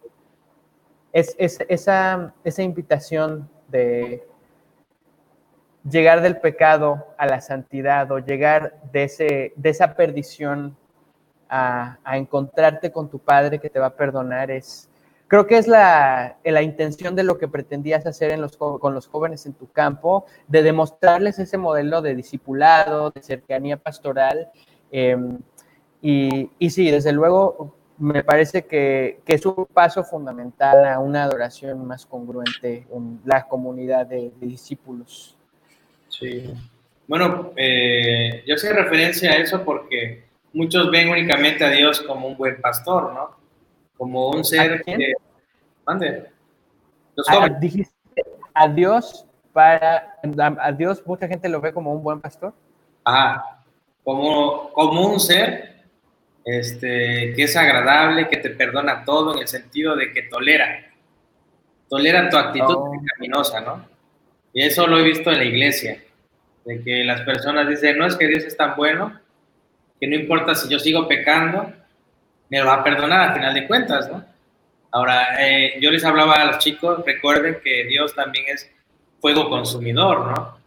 es, esa, esa invitación de llegar del pecado a la santidad o llegar de, ese, de esa perdición a, encontrarte con tu Padre que te va a perdonar es, creo que es la, la intención de lo que pretendías hacer en los, con los jóvenes en tu campo, de demostrarles ese modelo de discipulado, de cercanía pastoral. Em, y, y sí, desde luego, me parece que, es un paso fundamental a una adoración más congruente en la comunidad de, discípulos. Sí. Bueno, eh, yo hacía referencia a eso porque muchos ven únicamente a Dios como un buen pastor, ¿no? Como un ser que... ¿Mande? Ah, dijiste a Dios para... A Dios mucha gente lo ve como un buen pastor. Ajá. Como, como un ser este, que es agradable, que te perdona todo en el sentido de que tolera, tolera tu actitud oh. pecaminosa, ¿no? Y eso lo he visto en la iglesia, de que las personas dicen, no es que Dios es tan bueno, que no importa si yo sigo pecando, me lo va a perdonar al final de cuentas, ¿no? Ahora, eh, yo les hablaba a los chicos, recuerden que Dios también es fuego consumidor, ¿no?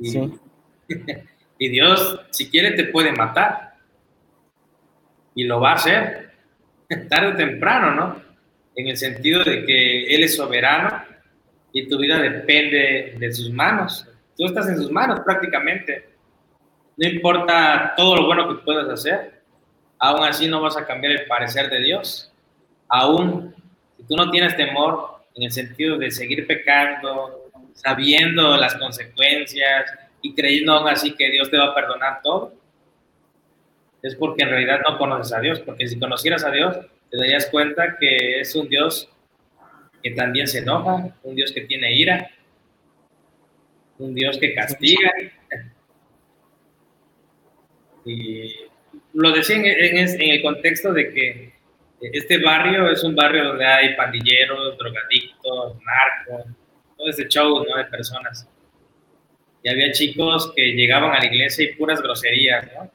sí. y Dios, si quiere, te puede matar y lo va a hacer tarde o temprano, ¿no? En el sentido de que Él es soberano y tu vida depende de sus manos. Tú estás en sus manos prácticamente. No importa todo lo bueno que puedas hacer, aún así no vas a cambiar el parecer de Dios. Aún si tú no tienes temor en el sentido de seguir pecando, sabiendo las consecuencias y creyendo aún así que Dios te va a perdonar todo, es porque en realidad no conoces a Dios, porque si conocieras a Dios, te darías cuenta que es un Dios que también se enoja, un Dios que tiene ira, un Dios que castiga. Y lo decía en, el contexto de que este barrio es un barrio donde hay pandilleros, drogadictos, narcos, todo ese show de personas. Y había chicos que llegaban a la iglesia y puras groserías, ¿no?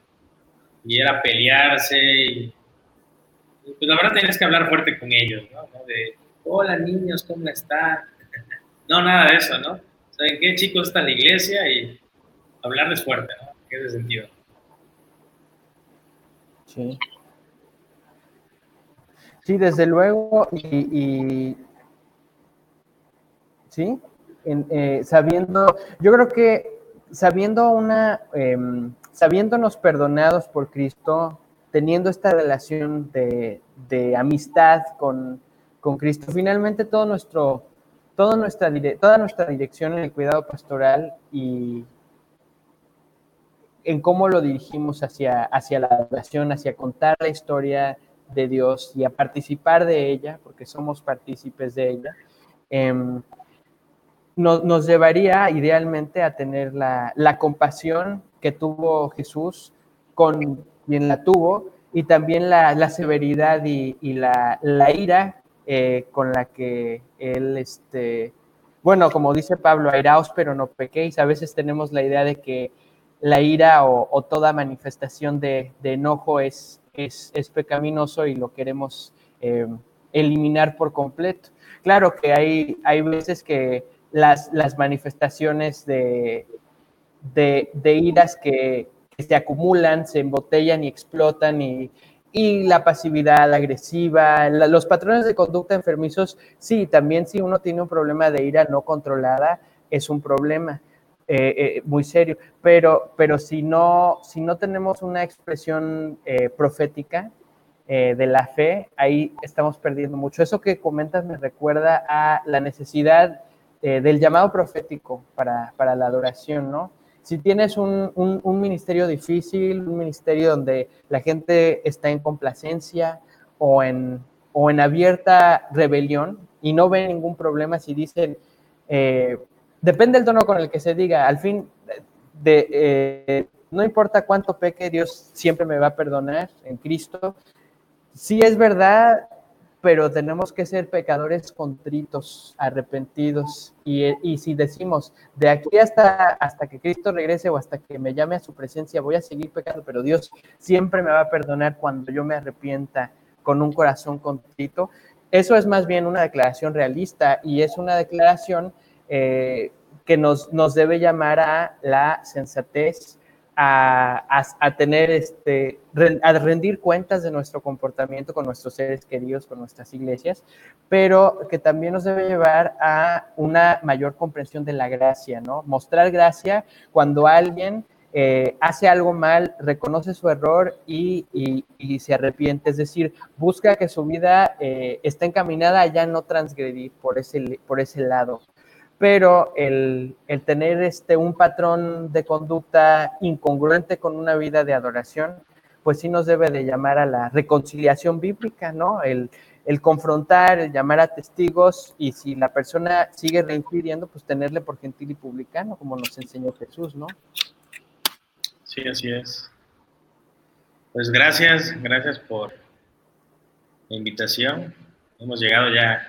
y era pelearse. Y, pues la verdad tenías que hablar fuerte con ellos, ¿no? Hola niños, ¿cómo están? no, nada de eso, ¿no? ¿Saben qué? Chicos, está la iglesia y hablarles fuerte, ¿no? ¿Qué de sentido? Sí. Sí, desde luego, y, sí, eh, sabiendo, yo creo que sabiendo una, em, sabiéndonos perdonados por Cristo, teniendo esta relación de, amistad con, Cristo, finalmente todo nuestro, toda nuestra dirección en el cuidado pastoral y en cómo lo dirigimos hacia, hacia la adoración, hacia contar la historia de Dios y a participar de ella, porque somos partícipes de ella, em, nos, llevaría idealmente a tener la, la compasión que tuvo Jesús con quien la tuvo y también la, severidad y, la, ira eh, con la que él, este, bueno, como dice Pablo, airaos pero no pequéis. A veces tenemos la idea de que la ira o, toda manifestación de, enojo es, es, pecaminoso y lo queremos eh, eliminar por completo. Claro que hay, hay veces que las, las manifestaciones de, de, iras que, se acumulan, se embotellan y explotan y, la pasividad agresiva, los patrones de conducta enfermizos, sí, también si uno tiene un problema de ira no controlada, es un problema eh, eh, muy serio, pero, pero si, no, si no tenemos una expresión eh, profética de la fe, ahí estamos perdiendo mucho. Eso que comentas me recuerda a la necesidad eh, del llamado profético para, la adoración, ¿no? Si tienes un, ministerio difícil, un ministerio donde la gente está en complacencia o en, o en abierta rebelión y no ven ningún problema si dicen, eh, depende del tono con el que se diga, al fin, eh, no importa cuánto peque, Dios siempre me va a perdonar en Cristo. Sí es verdad, pero tenemos que ser pecadores contritos, arrepentidos. Y, si decimos, de aquí hasta, hasta que Cristo regrese o hasta que me llame a su presencia, voy a seguir pecando, pero Dios siempre me va a perdonar cuando yo me arrepienta con un corazón contrito. Eso es más bien una declaración realista y es una declaración eh, que nos, nos debe llamar a la sensatez, a, tener este, a rendir cuentas de nuestro comportamiento con nuestros seres queridos, con nuestras iglesias, pero que también nos debe llevar a una mayor comprensión de la gracia, ¿no? Mostrar gracia cuando alguien eh, hace algo mal, reconoce su error y, se arrepiente, es decir, busca que su vida eh, esté encaminada a ya no transgredir por ese, por ese lado pero el, tener este, un patrón de conducta incongruente con una vida de adoración, pues sí nos debe de llamar a la reconciliación bíblica, ¿no? El, confrontar, el llamar a testigos y si la persona sigue reincidiendo, pues tenerle por gentil y publicano, como nos enseñó Jesús, ¿no? Sí, así es. Pues gracias, gracias por la invitación. Hemos llegado ya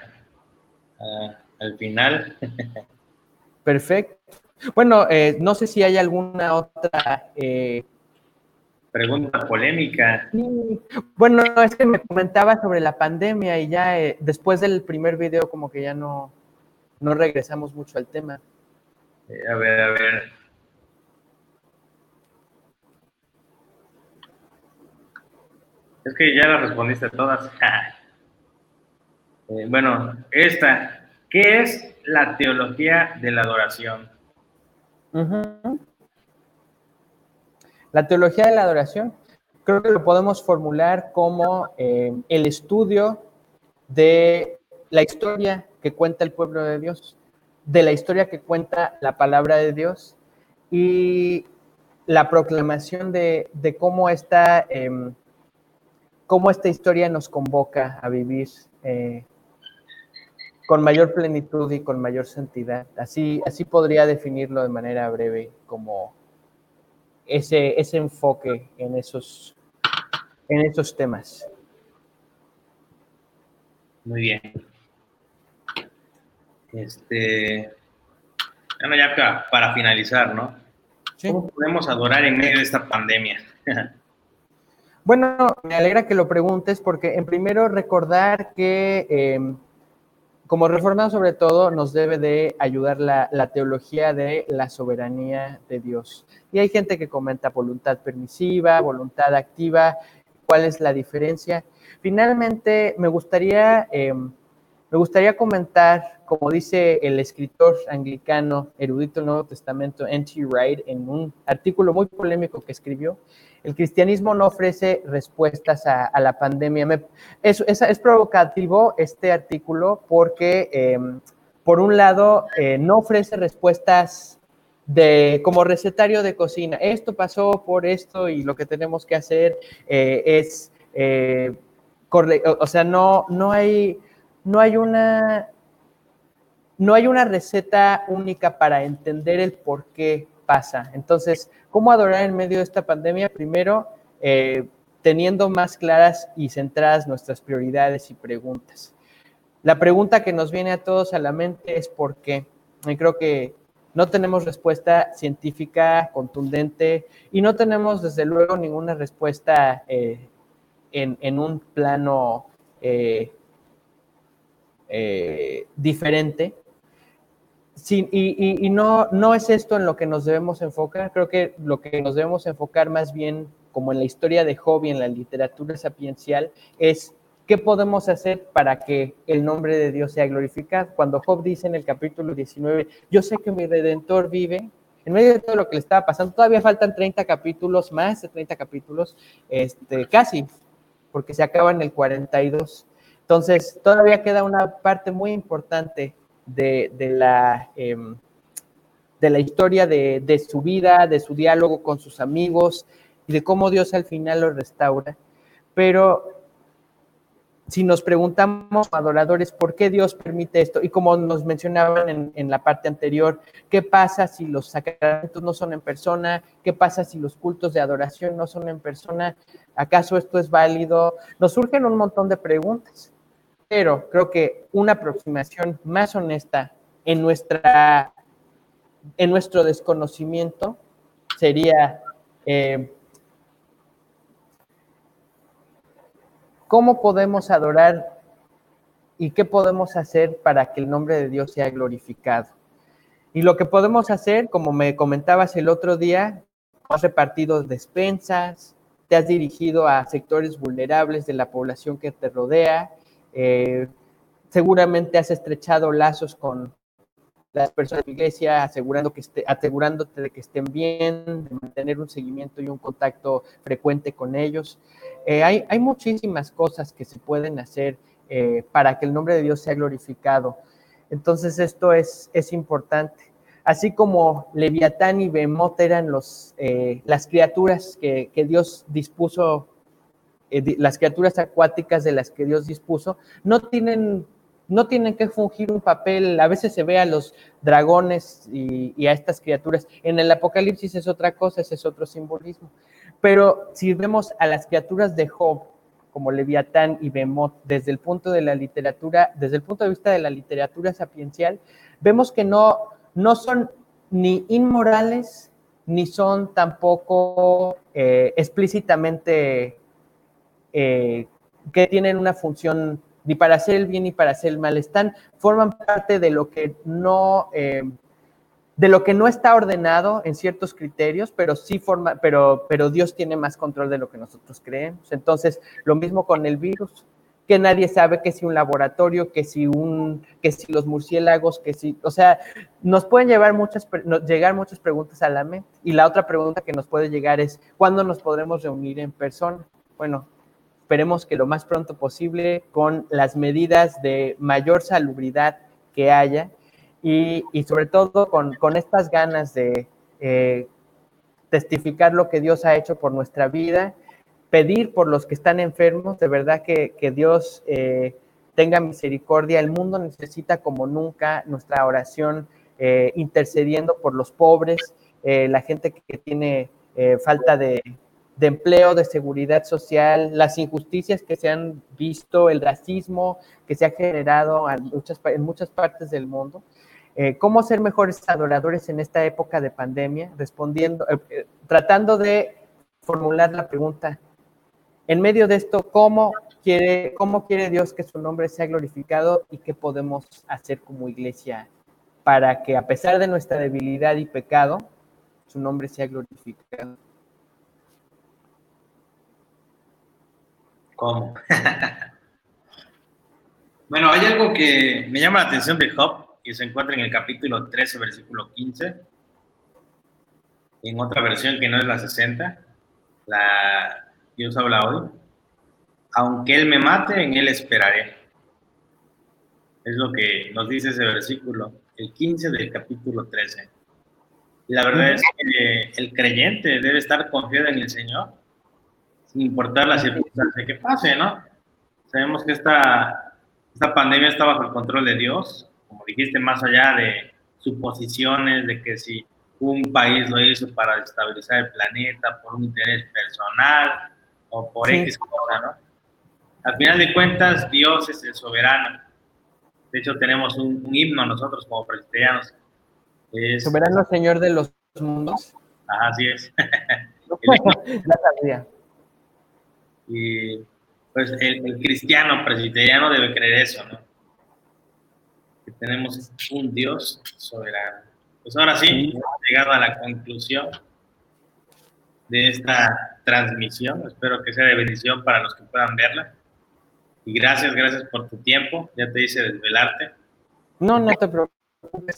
a al final. Perfecto. Bueno, eh, no sé si hay alguna otra... Eh, Pregunta polémica. Bueno, es que me comentaba sobre la pandemia y ya eh, después del primer video como que ya no, no regresamos mucho al tema. a ver, a ver. Es que ya la respondiste todas. bueno, esta, ¿Qué es la teología de la adoración? La teología de la adoración creo que lo podemos formular como eh, el estudio de la historia que cuenta el pueblo de Dios, de la historia que cuenta la palabra de Dios y la proclamación de, cómo, esta, em, cómo esta historia nos convoca a vivir eh, con mayor plenitud y con mayor santidad. Así, así podría definirlo de manera breve como ese, ese enfoque en esos, en esos temas. Muy bien. Este, bueno, ya para, finalizar, ¿no? ¿Cómo podemos adorar en medio de esta pandemia? bueno, me alegra que lo preguntes porque en primero recordar que em, como reforma sobre todo nos debe de ayudar la, teología de la soberanía de Dios. Y hay gente que comenta voluntad permisiva, voluntad activa, cuál es la diferencia. Finalmente, me gustaría, eh, me gustaría comentar, como dice el escritor anglicano erudito del Nuevo Testamento, N.T. Wright, en un artículo muy polémico que escribió, el cristianismo no ofrece respuestas a, la pandemia. es, provocativo este artículo porque, em, por un lado, eh, no ofrece respuestas de, como recetario de cocina. Esto pasó por esto y lo que tenemos que hacer eh, es, eh, o sea, no, no, hay, no hay una... No hay una receta única para entender el por qué pasa. Entonces, ¿cómo adorar en medio de esta pandemia? Primero, eh, teniendo más claras y centradas nuestras prioridades y preguntas. La pregunta que nos viene a todos a la mente es ¿por qué? Y creo que no tenemos respuesta científica contundente y no tenemos desde luego ninguna respuesta eh, en, un plano eh, diferente y, no, no es esto en lo que nos debemos enfocar, creo que lo que nos debemos enfocar más bien, como en la historia de Job y en la literatura sapiencial, es qué podemos hacer para que el nombre de Dios sea glorificado. Cuando Job dice en el capítulo 19, yo sé que mi redentor vive, en medio de todo lo que le estaba pasando, todavía faltan 30 capítulos, más de 30 capítulos, este, casi, porque se acaba en el 42. Entonces, todavía queda una parte muy importante de, la, em, la historia de, de su vida, de su diálogo con sus amigos y de cómo Dios al final lo restaura. Pero si nos preguntamos, adoradores, ¿por qué Dios permite esto? Y como nos mencionaban en, la parte anterior, ¿qué pasa si los sacramentos no son en persona? ¿Qué pasa si los cultos de adoración no son en persona? ¿Acaso esto es válido? Nos surgen un montón de preguntas, pero creo que una aproximación más honesta en, nuestra, en nuestro desconocimiento sería... Eh, ¿Cómo podemos adorar y qué podemos hacer para que el nombre de Dios sea glorificado? Y lo que podemos hacer, como me comentabas el otro día, has repartido despensas, te has dirigido a sectores vulnerables de la población que te rodea, eh, seguramente has estrechado lazos con las personas de la iglesia, asegurando que esté, asegurándote de que estén bien, de mantener un seguimiento y un contacto frecuente con ellos. Eh, hay, hay, muchísimas cosas que se pueden hacer eh, para que el nombre de Dios sea glorificado. Entonces esto es, es importante. Así como Leviatán y Bemot eran los, las criaturas que, que Dios dispuso, las criaturas acuáticas de las que Dios dispuso, no tienen no tienen que fungir un papel, a veces se ve a los dragones y, a estas criaturas. En el Apocalipsis es otra cosa, ese es otro simbolismo. Pero si vemos a las criaturas de Job, como Leviatán y Bemot, desde el punto de la literatura, desde el punto de vista de la literatura sapiencial, vemos que no, no son ni inmorales, ni son tampoco eh, explícitamente eh, que tienen una función ni para hacer el bien ni para hacer el mal. Están, forman parte de lo que no, eh, de lo que no está ordenado en ciertos criterios, pero sí forma, pero, pero Dios tiene más control de lo que nosotros creemos. Entonces, lo mismo con el virus, que nadie sabe que si un laboratorio, que si un, que si los murciélagos, que si, o sea, nos pueden llevar muchas, llegar muchas preguntas a la mente. Y la otra pregunta que nos puede llegar es, ¿cuándo nos podremos reunir en persona? Bueno, Esperemos que lo más pronto posible con las medidas de mayor salubridad que haya y, sobre todo con, estas ganas de eh, testificar lo que Dios ha hecho por nuestra vida, pedir por los que están enfermos, de verdad que, Dios eh, tenga misericordia. El mundo necesita como nunca nuestra oración eh, intercediendo por los pobres, la gente que tiene falta de, de empleo, de seguridad social, las injusticias que se han visto, el racismo que se ha generado en muchas, partes del mundo. Eh, ¿Cómo ser mejores adoradores en esta época de pandemia? Respondiendo, eh, eh, tratando de formular la pregunta, en medio de esto, ¿cómo quiere, ¿cómo quiere Dios que su nombre sea glorificado y qué podemos hacer como iglesia para que a pesar de nuestra debilidad y pecado, su nombre sea glorificado? ¿Cómo? bueno, hay algo que me llama la atención de Job, que se encuentra en el capítulo 13, versículo 15, en otra versión que no es la 60, la Dios habla hoy. Aunque Él me mate, en Él esperaré. Es lo que nos dice ese versículo, el 15 del capítulo 13. Y la verdad es que el creyente debe estar confiado en el Señor importar la circunstancia que pase, ¿no? Sabemos que esta, esta pandemia está bajo el control de Dios, como dijiste, más allá de suposiciones de que si un país lo hizo para estabilizar el planeta por un interés personal o por X cosa, ¿no? Al final de cuentas, Dios es el soberano. De hecho, tenemos un, himno nosotros como presbiterianos. soberano Señor de los mundos. así es. Y pues el, cristiano presbiteriano debe creer eso, ¿no? Que tenemos un Dios soberano. Pues ahora sí, hemos llegado a la conclusión de esta transmisión. Espero que sea de bendición para los que puedan verla. Y gracias, gracias por tu tiempo. Ya te hice desvelarte. No, no te preocupes.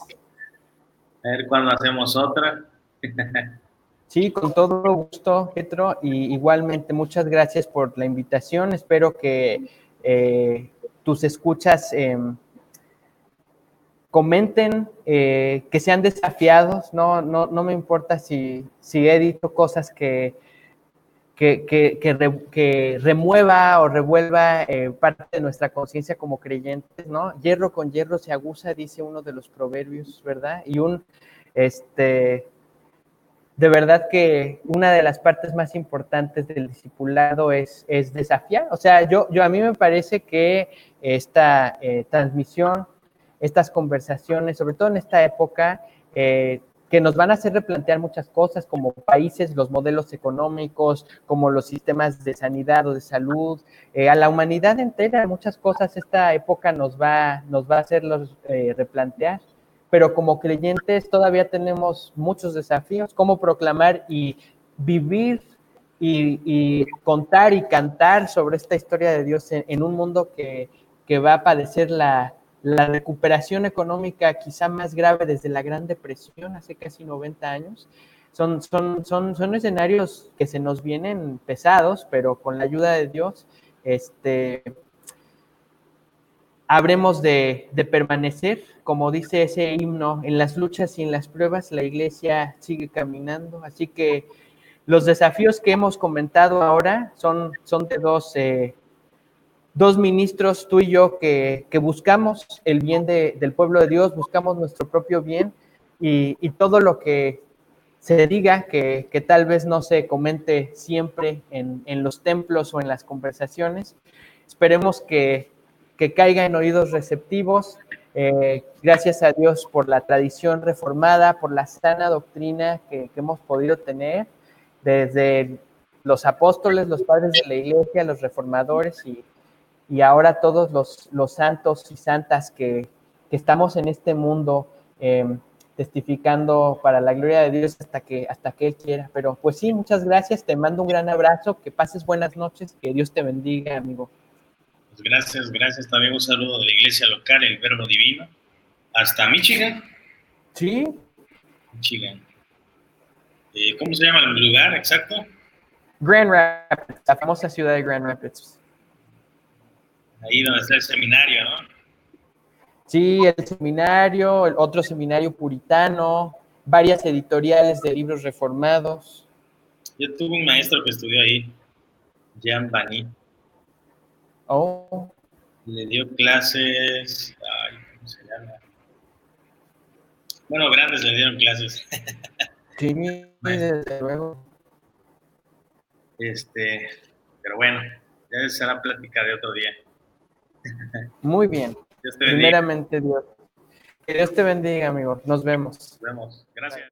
A ver cuándo hacemos otra. Sí, con todo gusto, Petro, y igualmente muchas gracias por la invitación. Espero que eh, tus escuchas em, comenten, eh, que sean desafiados, no, no, no me importa si, si he dicho cosas que, que, que, remueva o revuelva eh, parte de nuestra conciencia como creyentes, ¿no? Hierro con hierro se aguza, dice uno de los proverbios, ¿verdad? Y un, este, de verdad que una de las partes más importantes del discipulado es, es desafiar. O sea, yo, yo a mí me parece que esta eh, transmisión estas conversaciones, sobre todo en esta época, eh, que nos van a hacer replantear muchas cosas como países, los modelos económicos, como los sistemas de sanidad o de salud, eh, a la humanidad entera, muchas cosas esta época nos va, nos va a hacerlos replantear. Pero como creyentes todavía tenemos muchos desafíos, cómo proclamar y vivir y, contar y cantar sobre esta historia de Dios en, un mundo que, que va a padecer la, la recuperación económica quizá más grave desde la Gran Depresión hace casi 90 años. Son, son, son, son escenarios que se nos vienen pesados, pero con la ayuda de Dios, este, habremos de, de, permanecer, como dice ese himno, en las luchas y en las pruebas la iglesia sigue caminando. Así que los desafíos que hemos comentado ahora son, son de dos eh, dos ministros, tú y yo, que, buscamos el bien del pueblo de Dios, buscamos nuestro propio bien y, todo lo que se diga, que, tal vez no se comente siempre en, los templos o en las conversaciones, esperemos que, caiga en oídos receptivos. Eh, gracias a Dios por la tradición reformada, por la sana doctrina que, que hemos podido tener desde los apóstoles, los padres de la iglesia, los reformadores y, y ahora todos los, los santos y santas que, que, estamos en este mundo em, testificando para la gloria de Dios hasta que, hasta que Él quiera. Pero pues sí, muchas gracias, te mando un gran abrazo, que pases buenas noches, que Dios te bendiga, amigo. Gracias, gracias. También un saludo de la iglesia local, el Verbo Divino, hasta Michigan. Sí. Michigan. Eh, ¿Cómo se llama el lugar exacto? Grand Rapids, la famosa ciudad de Grand Rapids ahí donde está el seminario, ¿no? Sí, el seminario, el otro seminario puritano, varias editoriales de libros reformados. Yo tuve un maestro que estudió ahí, Jean Bani. Oh. Le dio clases, ay, ¿cómo se llama? Bueno, grandes le dieron clases. Sí, desde luego. Este, pero bueno, ya será plática de otro día. Muy bien. Primeramente Dios. Que Dios te bendiga, amigo. Nos vemos. Nos vemos. Gracias.